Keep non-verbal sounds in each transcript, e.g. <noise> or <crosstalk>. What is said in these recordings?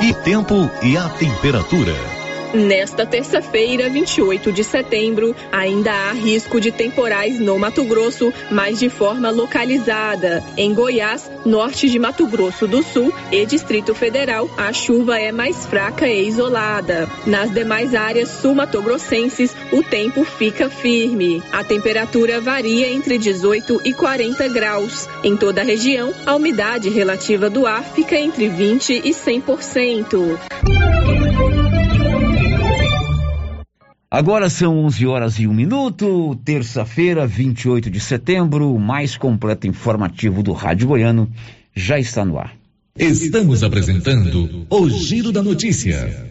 E tempo e a temperatura. Nesta terça-feira, 28 de setembro, ainda há risco de temporais no Mato Grosso, mas de forma localizada. Em Goiás, norte de Mato Grosso do Sul e Distrito Federal, a chuva é mais fraca e isolada. Nas demais áreas sul-matogrossenses, o tempo fica firme. A temperatura varia entre 18 e 40 graus. Em toda a região, a umidade relativa do ar fica entre 20 e 100%. Agora são 11 horas e 1 minuto, terça-feira, 28 de setembro, o mais completo informativo do Rádio Goiano já está no ar. Estamos apresentando o Giro da Notícia.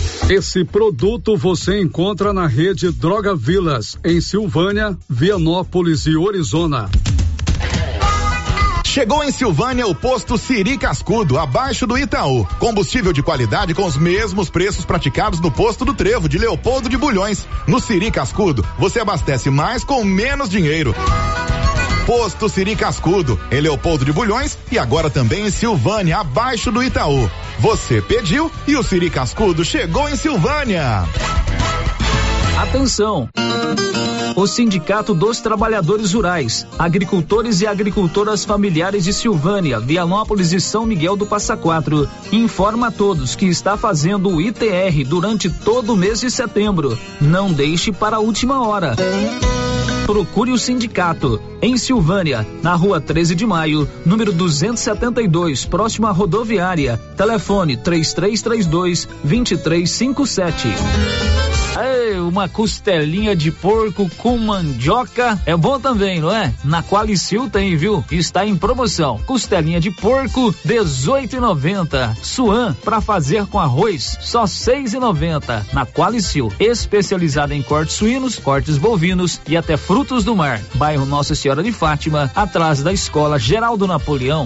Esse produto você encontra na rede Droga Vilas, em Silvânia, Vianópolis e Orizona. Chegou em Silvânia o posto Siri Cascudo, abaixo do Itaú. Combustível de qualidade com os mesmos preços praticados no posto do Trevo de Leopoldo de Bulhões. No Siri Cascudo, você abastece mais com menos dinheiro. Posto Siri Cascudo, em Leopoldo de Bulhões e agora também em Silvânia, abaixo do Itaú. Você pediu e o Siri Cascudo chegou em Silvânia. Atenção! O Sindicato dos Trabalhadores Rurais, Agricultores e Agricultoras Familiares de Silvânia, Vianópolis e São Miguel do Passa Quatro informa a todos que está fazendo o ITR durante todo o mês de setembro. Não deixe para a última hora. Procure o sindicato em Silvânia, na rua 13 de maio, número 272, próximo à rodoviária. Telefone 3332 2357. Ei! uma costelinha de porco com mandioca, é bom também, não é? Na Qualicil tem, viu? Está em promoção. Costelinha de porco, 18,90. Suan para fazer com arroz, só 6,90. Na Qualicil, especializada em cortes suínos, cortes bovinos e até frutos do mar. Bairro Nossa Senhora de Fátima, atrás da Escola Geraldo Napoleão.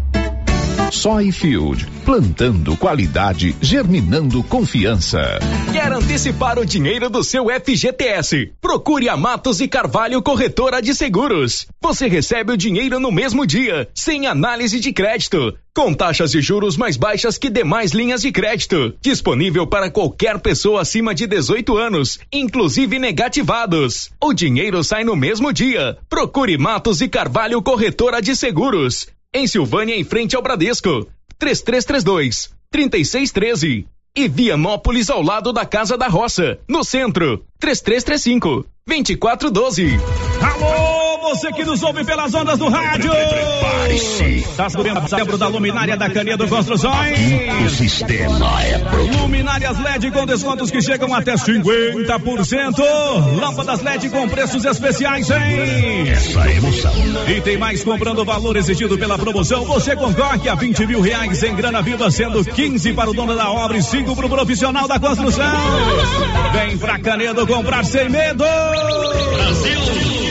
Soyfield, plantando qualidade, germinando confiança. Quer antecipar o dinheiro do seu FGTS? Procure a Matos e Carvalho Corretora de Seguros. Você recebe o dinheiro no mesmo dia, sem análise de crédito, com taxas de juros mais baixas que demais linhas de crédito. Disponível para qualquer pessoa acima de 18 anos, inclusive negativados. O dinheiro sai no mesmo dia. Procure Matos e Carvalho Corretora de Seguros em Silvânia, em frente ao Bradesco. 3332 3613. E Vianópolis ao lado da Casa da Roça, no centro. 3335 2412. Alô! Você que nos ouve pelas ondas do rádio. Prepare-se. Tá sabendo setembro da luminária da Canedo Construções. O sistema é pronto. Luminárias LED com descontos que chegam até 50%. Lâmpadas LED com preços especiais, hein? Essa é emoção. E tem mais comprando o valor exigido pela promoção. Você concorre a 20 mil reais em grana viva, sendo 15 para o dono da obra e 5 para o profissional da construção. Vem pra Canedo comprar sem medo. Brasil!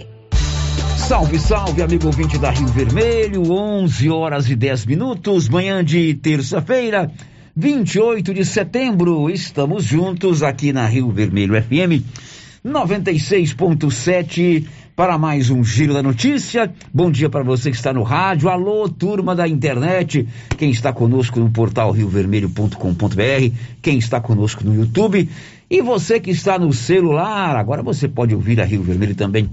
Salve, salve, amigo ouvinte da Rio Vermelho, 11 horas e 10 minutos, manhã de terça-feira, 28 de setembro. Estamos juntos aqui na Rio Vermelho FM 96.7 para mais um Giro da Notícia. Bom dia para você que está no rádio. Alô, turma da internet. Quem está conosco no portal riovermelho.com.br, quem está conosco no YouTube e você que está no celular. Agora você pode ouvir a Rio Vermelho também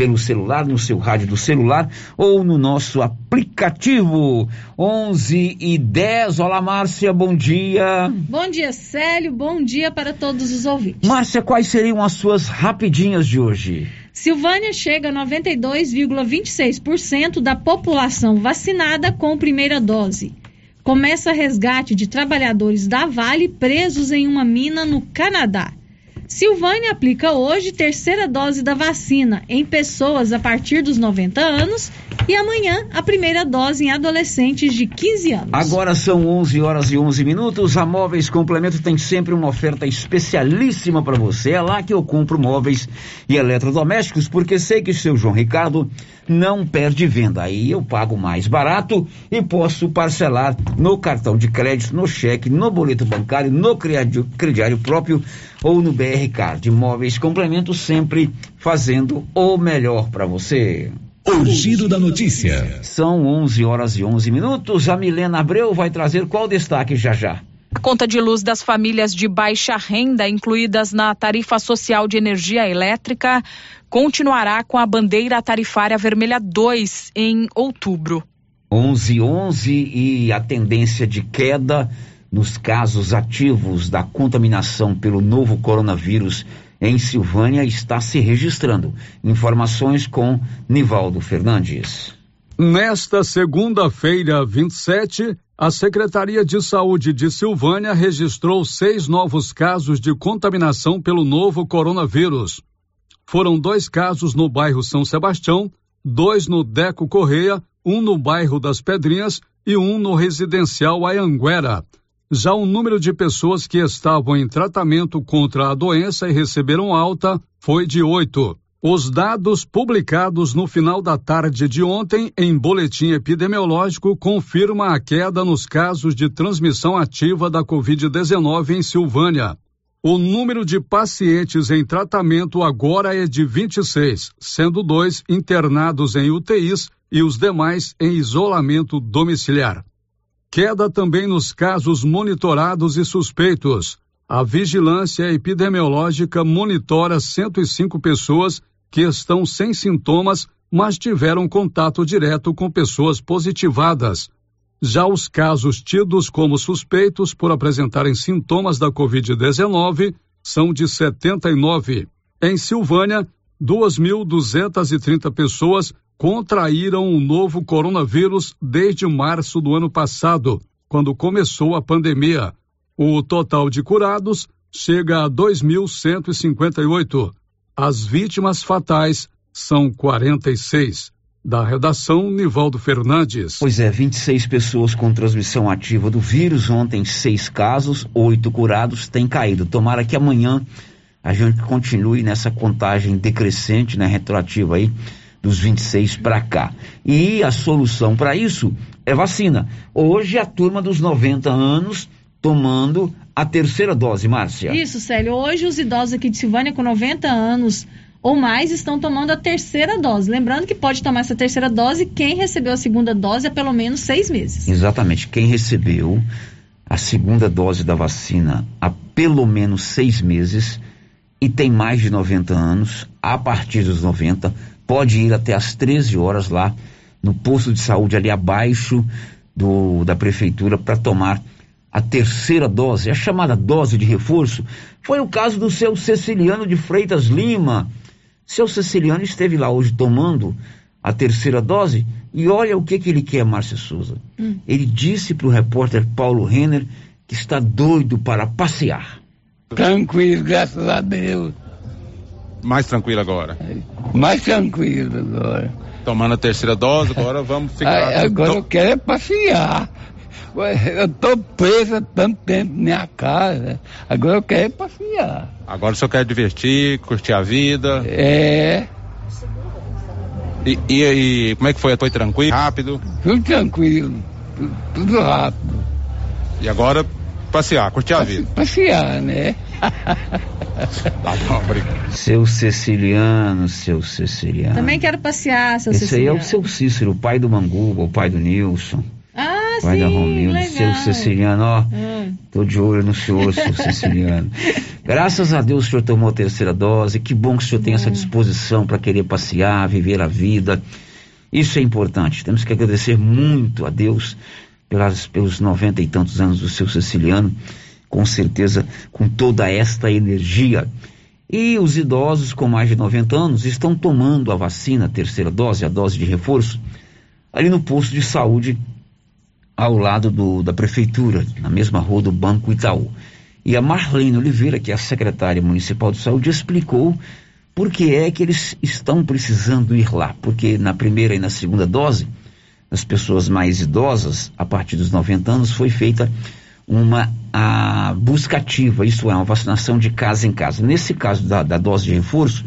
pelo celular, no seu rádio do celular ou no nosso aplicativo 11 e 10. Olá, Márcia, bom dia. Bom dia, Célio, bom dia para todos os ouvintes. Márcia, quais seriam as suas rapidinhas de hoje? Silvânia chega a 92,26% da população vacinada com primeira dose. Começa resgate de trabalhadores da Vale presos em uma mina no Canadá. Silvânia aplica hoje terceira dose da vacina em pessoas a partir dos 90 anos e amanhã a primeira dose em adolescentes de 15 anos. Agora são 11 horas e 11 minutos. A Móveis Complemento tem sempre uma oferta especialíssima para você. É lá que eu compro móveis e eletrodomésticos porque sei que o seu João Ricardo não perde venda. Aí eu pago mais barato e posso parcelar no cartão de crédito, no cheque, no boleto bancário, no crediário próprio ou no BR Card. Móveis Complemento sempre fazendo o melhor para você. O giro da notícia. São 11 horas e 11 minutos. A Milena Abreu vai trazer qual destaque já já? A conta de luz das famílias de baixa renda, incluídas na tarifa social de energia elétrica, continuará com a bandeira tarifária vermelha 2 em outubro. 11 11 e a tendência de queda nos casos ativos da contaminação pelo novo coronavírus em Silvânia está se registrando. Informações com Nivaldo Fernandes. Nesta segunda-feira, 27, a Secretaria de Saúde de Silvânia registrou seis novos casos de contaminação pelo novo coronavírus. Foram dois casos no bairro São Sebastião, dois no Deco Correia, um no bairro das Pedrinhas e um no residencial Ayanguera. Já o número de pessoas que estavam em tratamento contra a doença e receberam alta foi de oito. Os dados publicados no final da tarde de ontem em boletim epidemiológico confirmam a queda nos casos de transmissão ativa da Covid-19 em Silvânia. O número de pacientes em tratamento agora é de 26, sendo dois internados em UTIs e os demais em isolamento domiciliar. Queda também nos casos monitorados e suspeitos. A vigilância epidemiológica monitora 105 pessoas que estão sem sintomas, mas tiveram contato direto com pessoas positivadas. Já os casos tidos como suspeitos por apresentarem sintomas da Covid-19 são de 79. Em Silvânia, 2.230 pessoas contraíram o novo coronavírus desde março do ano passado, quando começou a pandemia. O total de curados chega a 2.158. As vítimas fatais são 46. Da redação, Nivaldo Fernandes. Pois é, 26 pessoas com transmissão ativa do vírus. Ontem, seis casos, oito curados, têm caído. Tomara que amanhã a gente continue nessa contagem decrescente, né, retroativa aí, dos 26 para cá. E a solução para isso é vacina. Hoje a turma dos 90 anos tomando a terceira dose, Márcia. Isso, Célio. Hoje os idosos aqui de Silvânia com 90 anos ou mais estão tomando a terceira dose. Lembrando que pode tomar essa terceira dose quem recebeu a segunda dose há pelo menos seis meses. Exatamente. Quem recebeu a segunda dose da vacina há pelo menos seis meses e tem mais de 90 anos, a partir dos 90, pode ir até às 13 horas lá no posto de saúde ali abaixo do, da prefeitura para tomar a terceira dose, a chamada dose de reforço. Foi o caso do seu Ceciliano de Freitas Lima. Seu Ceciliano esteve lá hoje tomando a terceira dose e olha o que, que ele quer, Márcia Souza. Hum. Ele disse para o repórter Paulo Renner que está doido para passear. Tranquilo, graças a Deus. Mais tranquilo agora. Mais tranquilo agora. Tomando a terceira dose, agora vamos ficar. Ah, agora eu quero é passear. Eu tô presa tanto tempo na minha casa. Agora eu quero é passear. Agora o senhor quer divertir, curtir a vida. É. E, e, e como é que foi? Foi tranquilo? Rápido? Tudo tranquilo, tudo, tudo rápido. E agora passear, curtir a vida. Passear, né? <laughs> tá bom, obrigado. Seu Ceciliano, seu Ceciliano. Também quero passear, seu Esse Ceciliano. aí é o seu Cícero, o pai do Manguba, o pai do Nilson. Ah, pai sim, da Romilda, legal. seu Ceciliano, ó. Ah. Tô de olho no senhor, seu <laughs> Ceciliano. Graças a Deus o senhor tomou a terceira dose. Que bom que o senhor tem essa disposição para querer passear, viver a vida. Isso é importante. Temos que agradecer muito a Deus pelas, pelos noventa e tantos anos do seu Ceciliano, com certeza com toda esta energia. E os idosos com mais de 90 anos estão tomando a vacina, a terceira dose, a dose de reforço, ali no posto de saúde ao lado do, da prefeitura, na mesma rua do Banco Itaú. E a Marlene Oliveira, que é a secretária municipal de saúde, explicou por que é que eles estão precisando ir lá. Porque na primeira e na segunda dose, das pessoas mais idosas, a partir dos 90 anos, foi feita uma a, busca ativa, isso é, uma vacinação de casa em casa. Nesse caso da, da dose de reforço,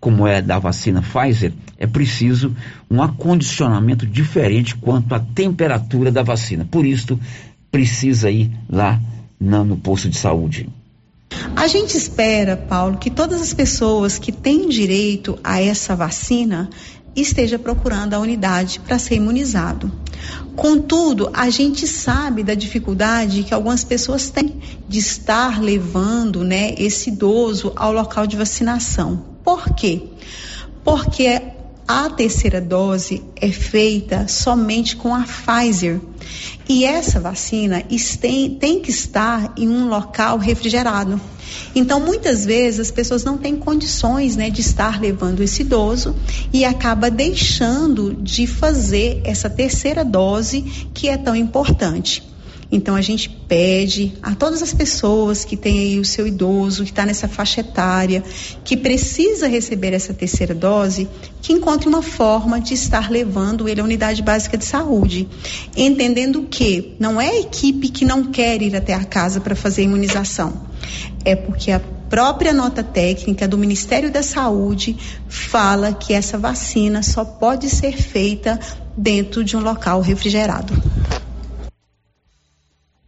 como é da vacina Pfizer, é preciso um acondicionamento diferente quanto à temperatura da vacina. Por isso, precisa ir lá na, no posto de saúde. A gente espera, Paulo, que todas as pessoas que têm direito a essa vacina esteja procurando a unidade para ser imunizado. Contudo, a gente sabe da dificuldade que algumas pessoas têm de estar levando, né, esse idoso ao local de vacinação. Por quê? Porque a terceira dose é feita somente com a Pfizer. E essa vacina tem, tem que estar em um local refrigerado. Então, muitas vezes, as pessoas não têm condições né, de estar levando esse idoso e acaba deixando de fazer essa terceira dose que é tão importante. Então a gente pede a todas as pessoas que têm aí o seu idoso, que está nessa faixa etária, que precisa receber essa terceira dose, que encontre uma forma de estar levando ele à unidade básica de saúde, entendendo que não é a equipe que não quer ir até a casa para fazer a imunização, é porque a própria nota técnica do Ministério da Saúde fala que essa vacina só pode ser feita dentro de um local refrigerado.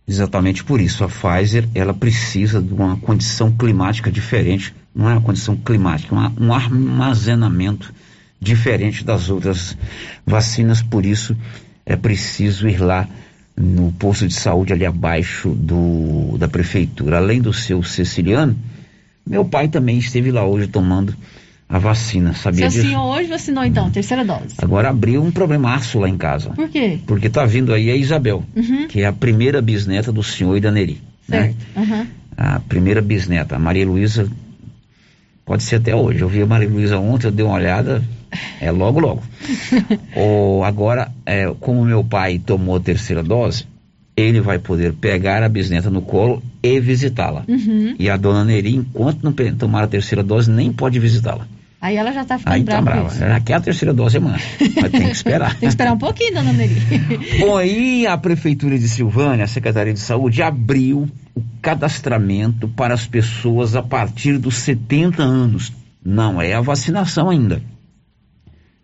Exatamente por isso, a Pfizer ela precisa de uma condição climática diferente, não é uma condição climática, uma, um armazenamento diferente das outras vacinas, por isso é preciso ir lá no posto de saúde ali abaixo do, da prefeitura. Além do seu Ceciliano, meu pai também esteve lá hoje tomando a vacina, sabia Seu disso? senhor hoje vacinou então, terceira dose. Agora abriu um problemaço lá em casa. Por quê? Porque tá vindo aí a Isabel, Uhum. que é a primeira bisneta do senhor e da Neri. Né? Certo. Aham. A primeira bisneta, a Maria Luísa, pode ser até hoje. Eu vi a Maria Luísa ontem, eu dei uma olhada, é logo, logo. <laughs> Ou agora, é, como meu pai tomou a terceira dose, ele vai poder pegar a bisneta no colo e visitá-la. Uhum. E a dona Neri, enquanto não tomar a terceira dose, nem pode visitá-la. Aí ela já tá ficando Aí tá brava. com brava. quer a terceira dose, mano. Mas tem que esperar. <laughs> Tem que esperar um pouquinho, dona Neri. <laughs> Bom, aí a Prefeitura de Silvânia, a Secretaria de Saúde, abriu o cadastramento para as pessoas a partir dos 70 anos. Não é a vacinação ainda.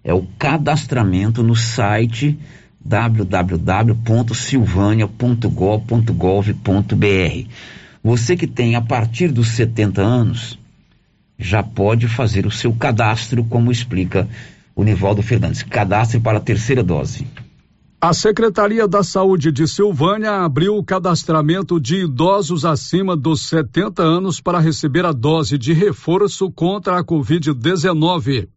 É o cadastramento no site www.silvânia.gov.gov.br. Você que tem a partir dos 70 anos já pode fazer o seu cadastro, como explica o Nivaldo Fernandes. Cadastre para a terceira dose. A Secretaria da Saúde de Silvânia abriu o cadastramento de idosos acima dos 70 anos para receber a dose de reforço contra a Covid-19.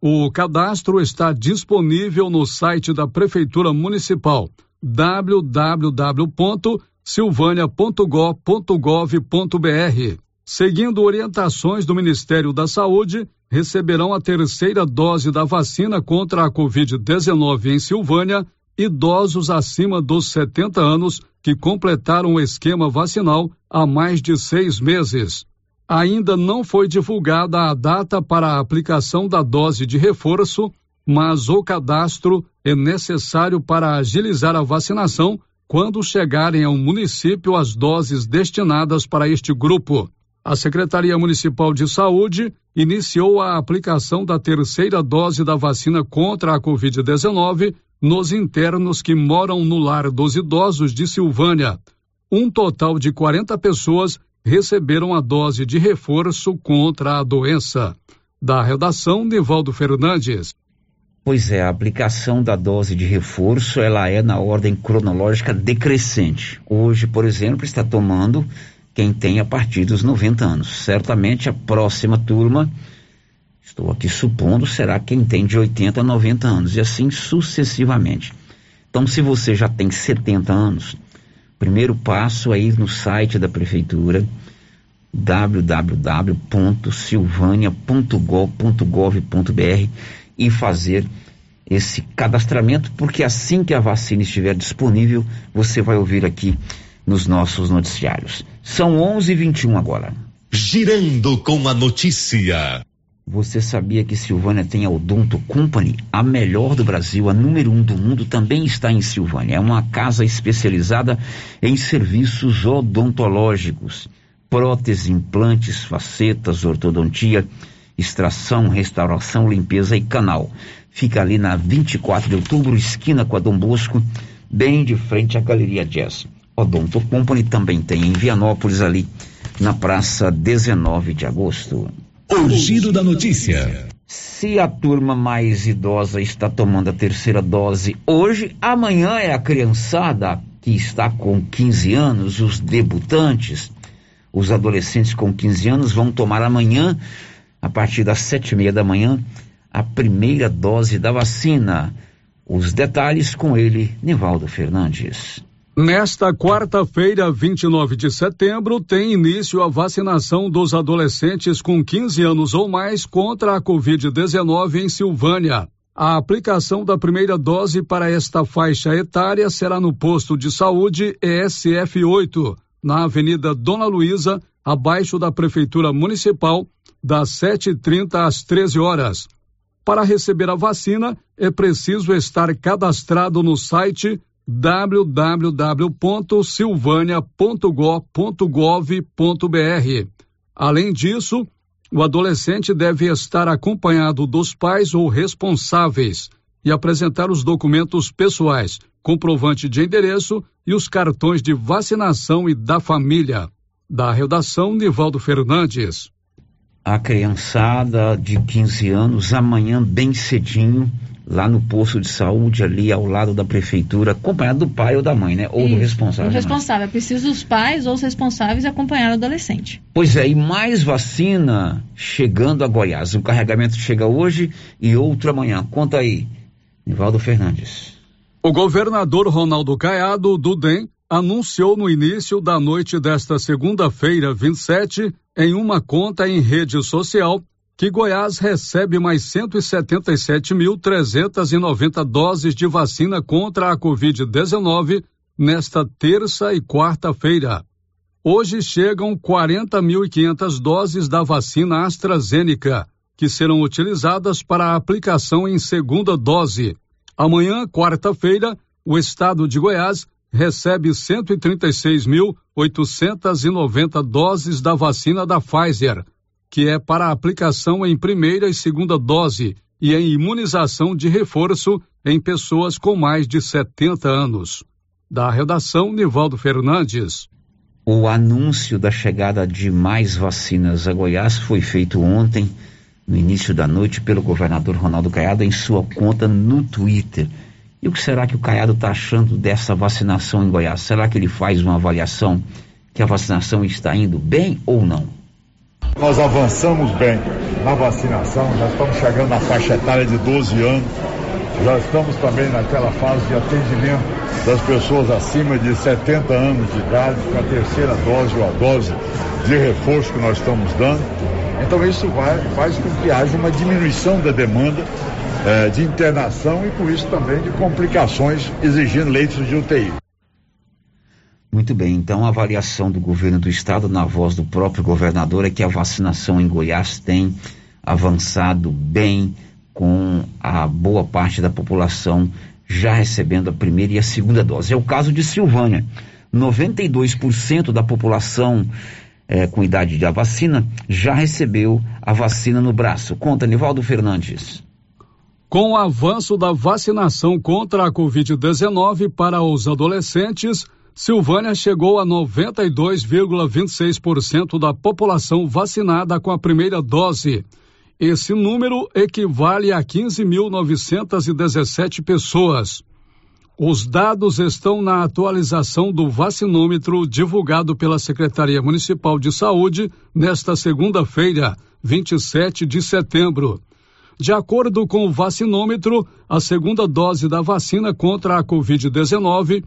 O cadastro está disponível no site da Prefeitura Municipal www.silvânia.gov.br. Seguindo orientações do Ministério da Saúde, receberão a terceira dose da vacina contra a Covid-19 em Silvânia idosos acima dos 70 anos que completaram o esquema vacinal há mais de seis meses. Ainda não foi divulgada a data para a aplicação da dose de reforço, mas o cadastro é necessário para agilizar a vacinação quando chegarem ao município as doses destinadas para este grupo. A Secretaria Municipal de Saúde iniciou a aplicação da terceira dose da vacina contra a Covid-19 nos internos que moram no lar dos idosos de Silvânia. Um total de 40 pessoas receberam a dose de reforço contra a doença. Da redação, Nivaldo Fernandes. Pois é, a aplicação da dose de reforço, ela é na ordem cronológica decrescente. Hoje, por exemplo, está tomando quem tem a partir dos 90 anos. Certamente a próxima turma, estou aqui supondo, será quem tem de 80 a 90 anos, e assim sucessivamente. Então, se você já tem 70 anos, primeiro passo é ir no site da prefeitura www.silvania.gov.br e fazer esse cadastramento, porque assim que a vacina estiver disponível, você vai ouvir aqui nos nossos noticiários. São 11:21 agora. Girando com a notícia. Você sabia que Silvânia tem a Odonto Company, a melhor do Brasil, a número um do mundo, também está em Silvânia. É uma casa especializada em serviços odontológicos, próteses, implantes, facetas, ortodontia, extração, restauração, limpeza e canal. Fica ali na 24 de outubro, esquina com a Dom Bosco, bem de frente à Galeria Jazz. Odonto Company também tem em Vianópolis, ali na praça 19 de agosto. O giro da notícia. Se a turma mais idosa está tomando a terceira dose hoje, amanhã é a criançada que está com 15 anos, os debutantes, os adolescentes com 15 anos vão tomar amanhã, a partir das sete e meia da manhã, a primeira dose da vacina. Os detalhes com ele, Nivaldo Fernandes. Nesta quarta-feira, 29 de setembro, tem início a vacinação dos adolescentes com 15 anos ou mais contra a Covid-19 em Silvânia. A aplicação da primeira dose para esta faixa etária será no posto de saúde ESF8, na Avenida Dona Luísa, abaixo da Prefeitura Municipal, das 7h30 às 13 horas. Para receber a vacina, é preciso estar cadastrado no site www.silvania.gov.br. Além disso, o adolescente deve estar acompanhado dos pais ou responsáveis e apresentar os documentos pessoais, comprovante de endereço e os cartões de vacinação e da família. Da redação, Nivaldo Fernandes. A criançada de 15 anos, amanhã bem cedinho, lá no posto de saúde, ali ao lado da prefeitura, acompanhado do pai ou da mãe, né? Ou Isso, do responsável. O responsável. É preciso os pais ou os responsáveis acompanhar o adolescente. Pois é, e mais vacina chegando a Goiás. O carregamento chega hoje e outro amanhã. Conta aí, Nivaldo Fernandes. O governador Ronaldo Caiado, do DEM, anunciou no início da noite desta segunda-feira, 27, em uma conta em rede social, que Goiás recebe mais 177.390 doses de vacina contra a Covid-19 nesta terça e quarta-feira. Hoje chegam 40.500 doses da vacina AstraZeneca, que serão utilizadas para a aplicação em segunda dose. Amanhã, quarta-feira, o estado de Goiás recebe 136.890 doses da vacina da Pfizer que é para aplicação em primeira e segunda dose e em imunização de reforço em pessoas com mais de 70 anos. Da redação, Nivaldo Fernandes. O anúncio da chegada de mais vacinas a Goiás foi feito ontem, no início da noite, pelo governador Ronaldo Caiado em sua conta no Twitter. E o que será que o Caiado está achando dessa vacinação em Goiás? Será que ele faz uma avaliação que a vacinação está indo bem ou não? Nós avançamos bem na vacinação, já estamos chegando na faixa etária de 12 anos, já estamos também naquela fase de atendimento das pessoas acima de 70 anos de idade, com a terceira dose ou a dose de reforço que nós estamos dando. Então isso vai, faz com que haja uma diminuição da demanda eh, de internação e com isso também de complicações exigindo leitos de UTI. Muito bem, então a avaliação do governo do estado, na voz do próprio governador, é que a vacinação em Goiás tem avançado bem, com a boa parte da população já recebendo a primeira e a segunda dose. É o caso de Silvânia. 92% da população é, com idade da vacina já recebeu a vacina no braço. Conta, Nivaldo Fernandes. Com o avanço da vacinação contra a Covid-19 para os adolescentes, Silvânia chegou a 92,26% da população vacinada com a primeira dose. Esse número equivale a 15.917 pessoas. Os dados estão na atualização do vacinômetro divulgado pela Secretaria Municipal de Saúde nesta segunda-feira, 27 de setembro. De acordo com o vacinômetro, a segunda dose da vacina contra a Covid-19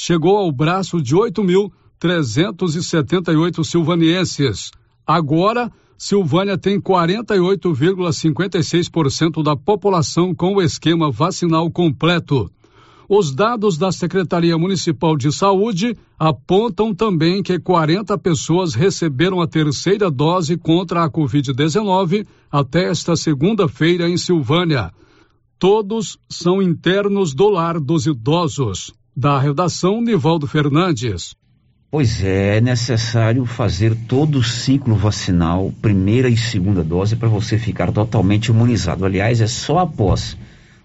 chegou ao braço de 8.378 silvanienses. Agora, Silvânia tem 48,56% da população com o esquema vacinal completo. Os dados da Secretaria Municipal de Saúde apontam também que 40 pessoas receberam a terceira dose contra a Covid-19 até esta segunda-feira em Silvânia. Todos são internos do lar dos idosos. Da redação, Nivaldo Fernandes. Pois é, é necessário fazer todo o ciclo vacinal, primeira e segunda dose, para você ficar totalmente imunizado. Aliás, é só após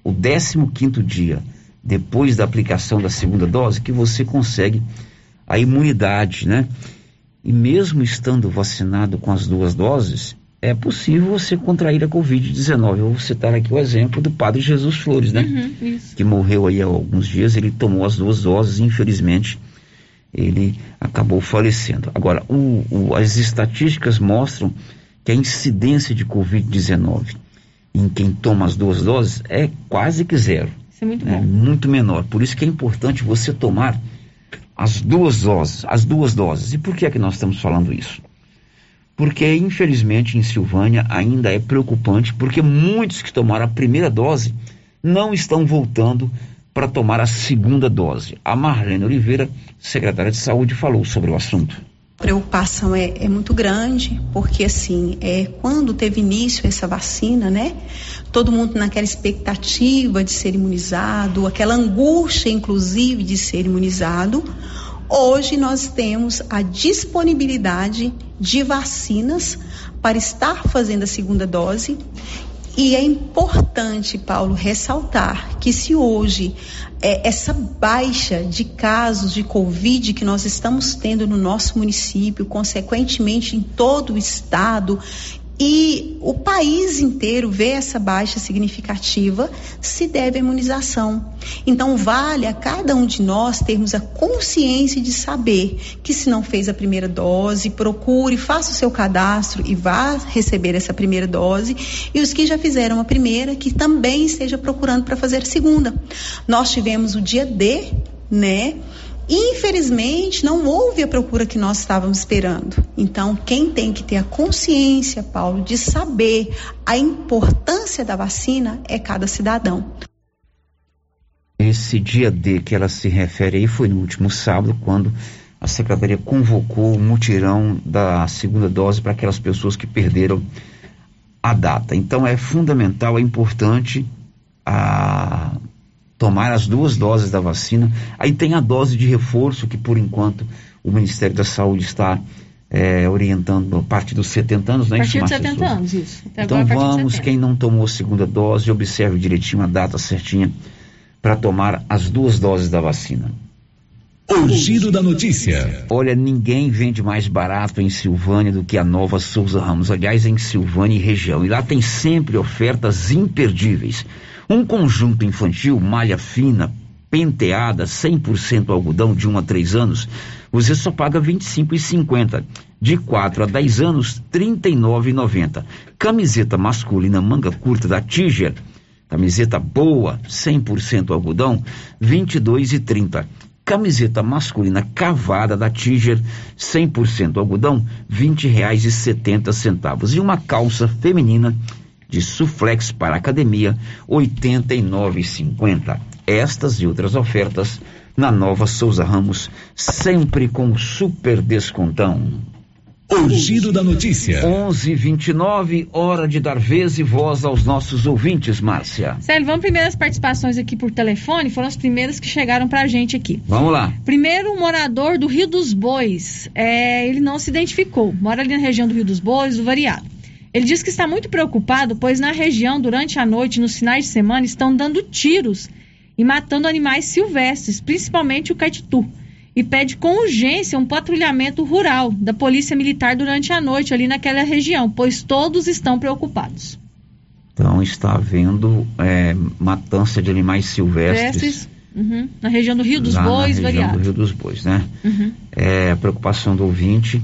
o 15 quinto dia depois da aplicação da segunda dose que você consegue a imunidade, né? E mesmo estando vacinado com as duas doses, é possível você contrair a Covid-19. Eu vou citar aqui o exemplo do Padre Jesus Flores, né? Uhum, que morreu aí há alguns dias, ele tomou as duas doses, infelizmente ele acabou falecendo. Agora, o, o, as estatísticas mostram que a incidência de Covid-19 em quem toma as duas doses é quase que zero é muito né? bom. Muito menor. Por isso que é importante você tomar as duas doses, as duas doses. E por que é que nós estamos falando isso? Porque, infelizmente, em Silvânia ainda é preocupante, porque muitos que tomaram a primeira dose não estão voltando para tomar a segunda dose. A Marlene Oliveira, secretária de Saúde, falou sobre o assunto preocupação é, é, muito grande, porque assim, é, quando teve início essa vacina, né? Todo mundo naquela expectativa de ser imunizado, aquela angústia, inclusive, de ser imunizado. Hoje nós temos a disponibilidade de vacinas para estar fazendo a segunda dose. E é importante, Paulo, ressaltar que se hoje é, essa baixa de casos de Covid que nós estamos tendo no nosso município, consequentemente em todo o estado, e o país inteiro vê essa baixa significativa, se deve à imunização. Então, vale a cada um de nós termos a consciência de saber que, se não fez a primeira dose, procure, faça o seu cadastro e vá receber essa primeira dose. E os que já fizeram a primeira, que também esteja procurando para fazer a segunda. Nós tivemos o dia D, né? Infelizmente, não houve a procura que nós estávamos esperando. Então, quem tem que ter a consciência, Paulo, de saber a importância da vacina é cada cidadão. Esse dia D que ela se refere aí foi no último sábado, quando a secretaria convocou o mutirão da segunda dose para aquelas pessoas que perderam a data. Então, é fundamental, é importante a tomar as duas doses da vacina. Aí tem a dose de reforço, que por enquanto o Ministério da Saúde está é, orientando a partir dos 70 anos, né? A partir dos 70 anos, isso. Até então vamos, quem não tomou a segunda dose, observe direitinho a data certinha para tomar as duas doses da vacina. O giro da notícia. Olha, ninguém vende mais barato em Silvânia do que a Nova Souza Ramos. Aliás, em Silvânia e região. E lá tem sempre ofertas imperdíveis. Um conjunto infantil, malha fina, penteada, 100% algodão de 1 a 3 anos, você só paga R$ 25,50. De 4 a 10 anos, R$ 39,90. Camiseta masculina manga curta da Tiger, camiseta boa, 100% algodão, R$ 22,30. Camiseta masculina cavada da Tiger, 100% algodão, R$ 20,70. E uma calça feminina de Suflex para academia, R$ 89,50. Estas e outras ofertas na Nova Souza Ramos, sempre com super descontão. O giro da notícia. 11:29 hora de dar vez e voz aos nossos ouvintes, Márcia. Célio, vamos primeiro as participações aqui por telefone, foram as primeiras que chegaram pra gente aqui. Vamos lá. Primeiro, um morador do Rio dos Bois. É, ele não se identificou. Mora ali na região do Rio dos Bois, do Variado. Ele diz que está muito preocupado, pois na região, durante a noite, nos finais de semana, estão dando tiros e matando animais silvestres, principalmente o caititu. E pede com urgência um patrulhamento rural da Polícia Militar durante a noite ali naquela região, pois todos estão preocupados. Então está havendo é, matança de animais silvestres. Silvestres, uhum, na região do Rio dos Bois, na região variado. do Rio dos Bois, né? Uhum. É a preocupação do ouvinte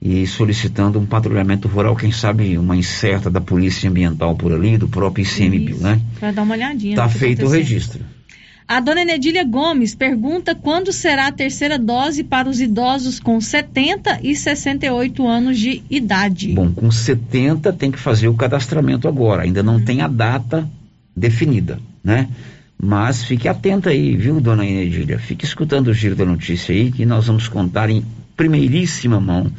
e solicitando um patrulhamento rural, quem sabe uma incerta da Polícia Ambiental por ali, do próprio ICMBio, né? Para dar uma olhadinha. Tá que feito o registro. A dona Enedília Gomes pergunta quando será a terceira dose para os idosos com 70 e 68 anos de idade. Bom, com 70 tem que fazer o cadastramento agora, ainda não tem a data definida, né? Mas fique atenta aí, viu, dona Enedília? Fique escutando o giro da notícia aí, que nós vamos contar em primeiríssima mão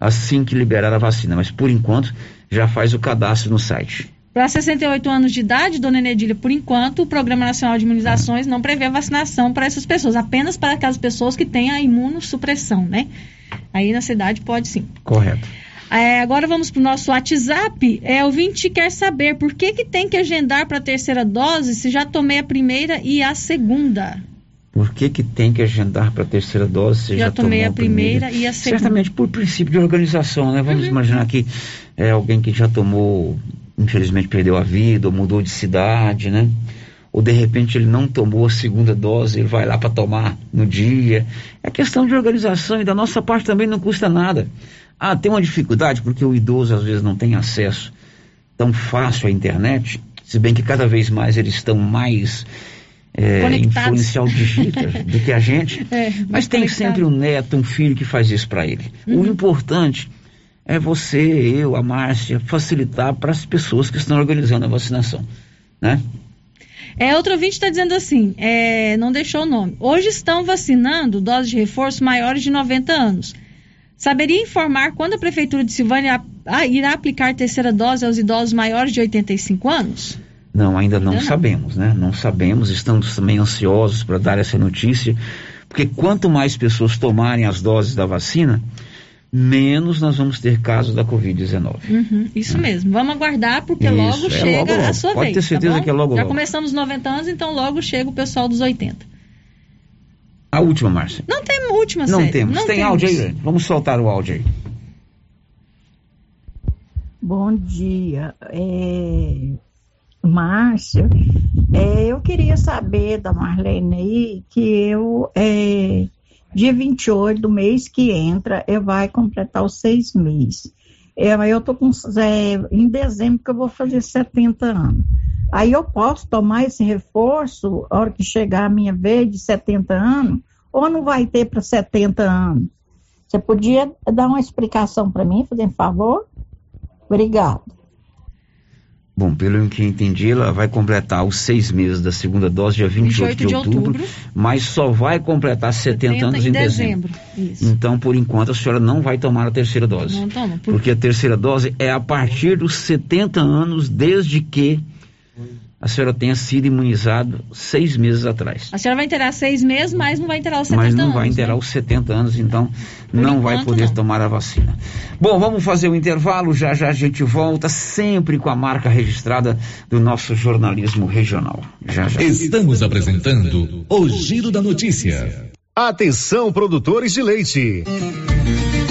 assim que liberar a vacina. Mas por enquanto, já faz o cadastro no site. Para 68 anos de idade, dona Enedília, por enquanto, o Programa Nacional de Imunizações não prevê a vacinação para essas pessoas, apenas para aquelas pessoas que têm a imunossupressão, né? Aí na cidade pode sim. Correto. É, agora vamos para o nosso WhatsApp. É, o ouvinte quer saber por que, que tem que agendar para a terceira dose se já tomei a primeira e a segunda. Por que, que tem que agendar para a terceira dose? Você Já já, tomei tomou a primeira e a segunda. Uhum. Certamente por princípio de organização, né? Vamos imaginar que é alguém que já tomou, infelizmente perdeu a vida, ou mudou de cidade, né? Ou de repente ele não tomou a segunda dose, ele vai lá para tomar no dia. É questão de organização e da nossa parte também não custa nada. Ah, tem uma dificuldade porque o idoso às vezes não tem acesso tão fácil à internet, se bem que cada vez mais eles estão mais é, influencial digital <laughs> do que a gente. É, Mas tem conectado. sempre um neto, um filho que faz isso para ele. O Uhum. importante é você, eu, a Márcia, facilitar para as pessoas que estão organizando a vacinação, né? É, outro ouvinte está dizendo assim, é, não deixou o nome. Hoje estão vacinando doses de reforço maiores de 90 anos. Saberia informar quando a Prefeitura de Silvânia irá aplicar terceira dose aos idosos maiores de 85 anos? Não, ainda não sabemos, né? Não sabemos, estamos também ansiosos para dar essa notícia, porque quanto mais pessoas tomarem as doses da vacina, menos nós vamos ter casos da Covid-19. Uhum, isso mesmo. Vamos aguardar, porque Isso, logo é chega logo, a logo. sua Pode vez. ter certeza tá bom? que é logo, Já logo. começamos 90 anos, então logo chega o pessoal dos 80. A última, Márcia. Não tem última Não série. temos. Não Tem temos. áudio aí? Vamos soltar o áudio aí. Bom dia. É, Márcia, é, eu queria saber da Marlene aí que eu, é, dia 28 do mês que entra, eu vai completar os seis meses. É, eu tô com, é, em dezembro que eu vou fazer 70 anos. Aí eu posso tomar esse reforço a hora que chegar a minha vez de 70 anos, ou não vai ter para 70 anos? Você podia dar uma explicação para mim, fazendo favor? Obrigada. Bom, pelo que entendi, ela vai completar os seis meses da segunda dose, dia 28, 28 de outubro. mas só vai completar 70, anos em dezembro. Isso. Então, por enquanto, a senhora não vai tomar a terceira dose. Não toma. Por... Porque a terceira dose é a partir dos 70 anos, desde que a senhora tenha sido imunizado seis meses atrás. A senhora vai inteirar seis meses, mas não vai inteirar os 70 Mas não anos. vai inteirar né? os 70 anos, então não vai poder não. tomar a vacina. Bom, vamos fazer o intervalo, já já a gente volta, sempre com a marca registrada do nosso jornalismo regional. Já já. Estamos apresentando o Giro da Notícia. Atenção, produtores de leite.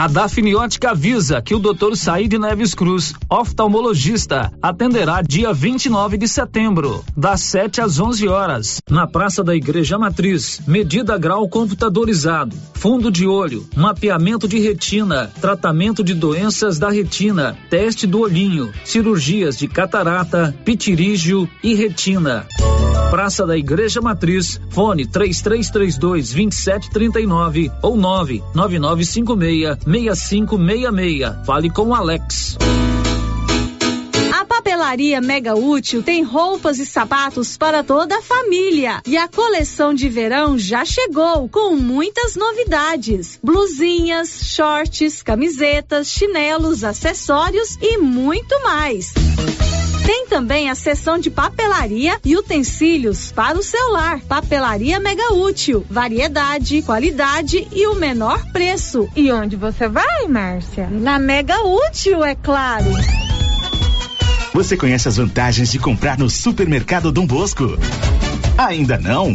A Dafniótica avisa que o Dr. Saíde Neves Cruz, oftalmologista, atenderá dia 29 de setembro, das 7 às 11 horas, na Praça da Igreja Matriz. Medida grau computadorizado, fundo de olho, mapeamento de retina, tratamento de doenças da retina, teste do olhinho, cirurgias de catarata, pitirígio e retina. Praça da Igreja Matriz, fone 3332 2739 ou 99956 6566. Fale com Alex. A papelaria Mega Útil tem roupas e sapatos para toda a família. E a coleção de verão já chegou com muitas novidades: blusinhas, shorts, camisetas, chinelos, acessórios e muito mais. Tem também a seção de papelaria e utensílios para o celular. Papelaria Mega Útil. Variedade, qualidade e o menor preço. E onde você vai, Márcia? Na Mega Útil, é claro. Você conhece as vantagens de comprar no Supermercado Dom Bosco? Ainda não?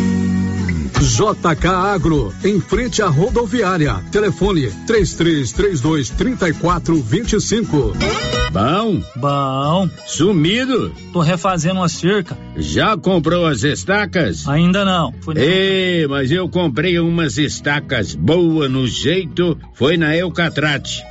JK Agro, em frente à rodoviária. Telefone 3332 3425. Bom? Bom. Sumido? Tô refazendo uma cerca. Já comprou as estacas? Ainda não. Ei, mas eu comprei umas estacas boas no jeito, foi na Eucatrate.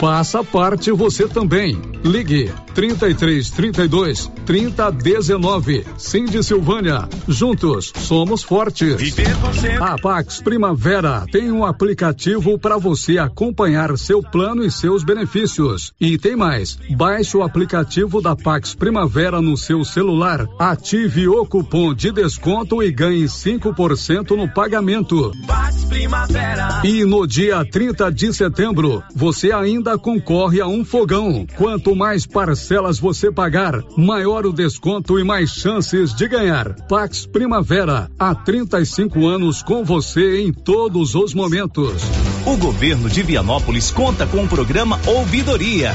Faça parte você também. Ligue 33 32 30 19. Cindy Silvânia. Juntos somos fortes. A Pax Primavera tem um aplicativo para você acompanhar seu plano e seus benefícios. E tem mais. Baixe o aplicativo da Pax Primavera no seu celular. Ative o cupom de desconto e ganhe 5% no pagamento. E no dia 30 de setembro, você ainda concorre a um fogão. Quanto mais parcelas você pagar, maior o desconto e mais chances de ganhar. Pax Primavera, há 35 anos com você em todos os momentos. O governo de Vianópolis conta com o programa Ouvidoria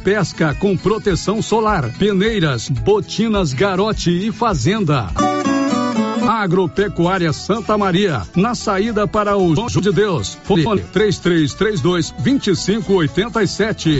pesca com proteção solar, peneiras, botinas, garote e fazenda. Agropecuária Santa Maria, na saída para o João de Deus. Fone 3332 2587.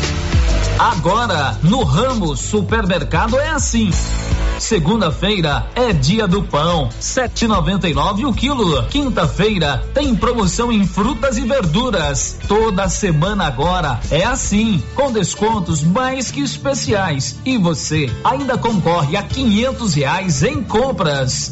Agora, no Ramos Supermercado é assim. Segunda-feira é dia do pão, 7,99 o quilo. Quinta-feira tem promoção em frutas e verduras. Toda semana agora é assim, com descontos mais que especiais. E você ainda concorre a 500 reais em compras.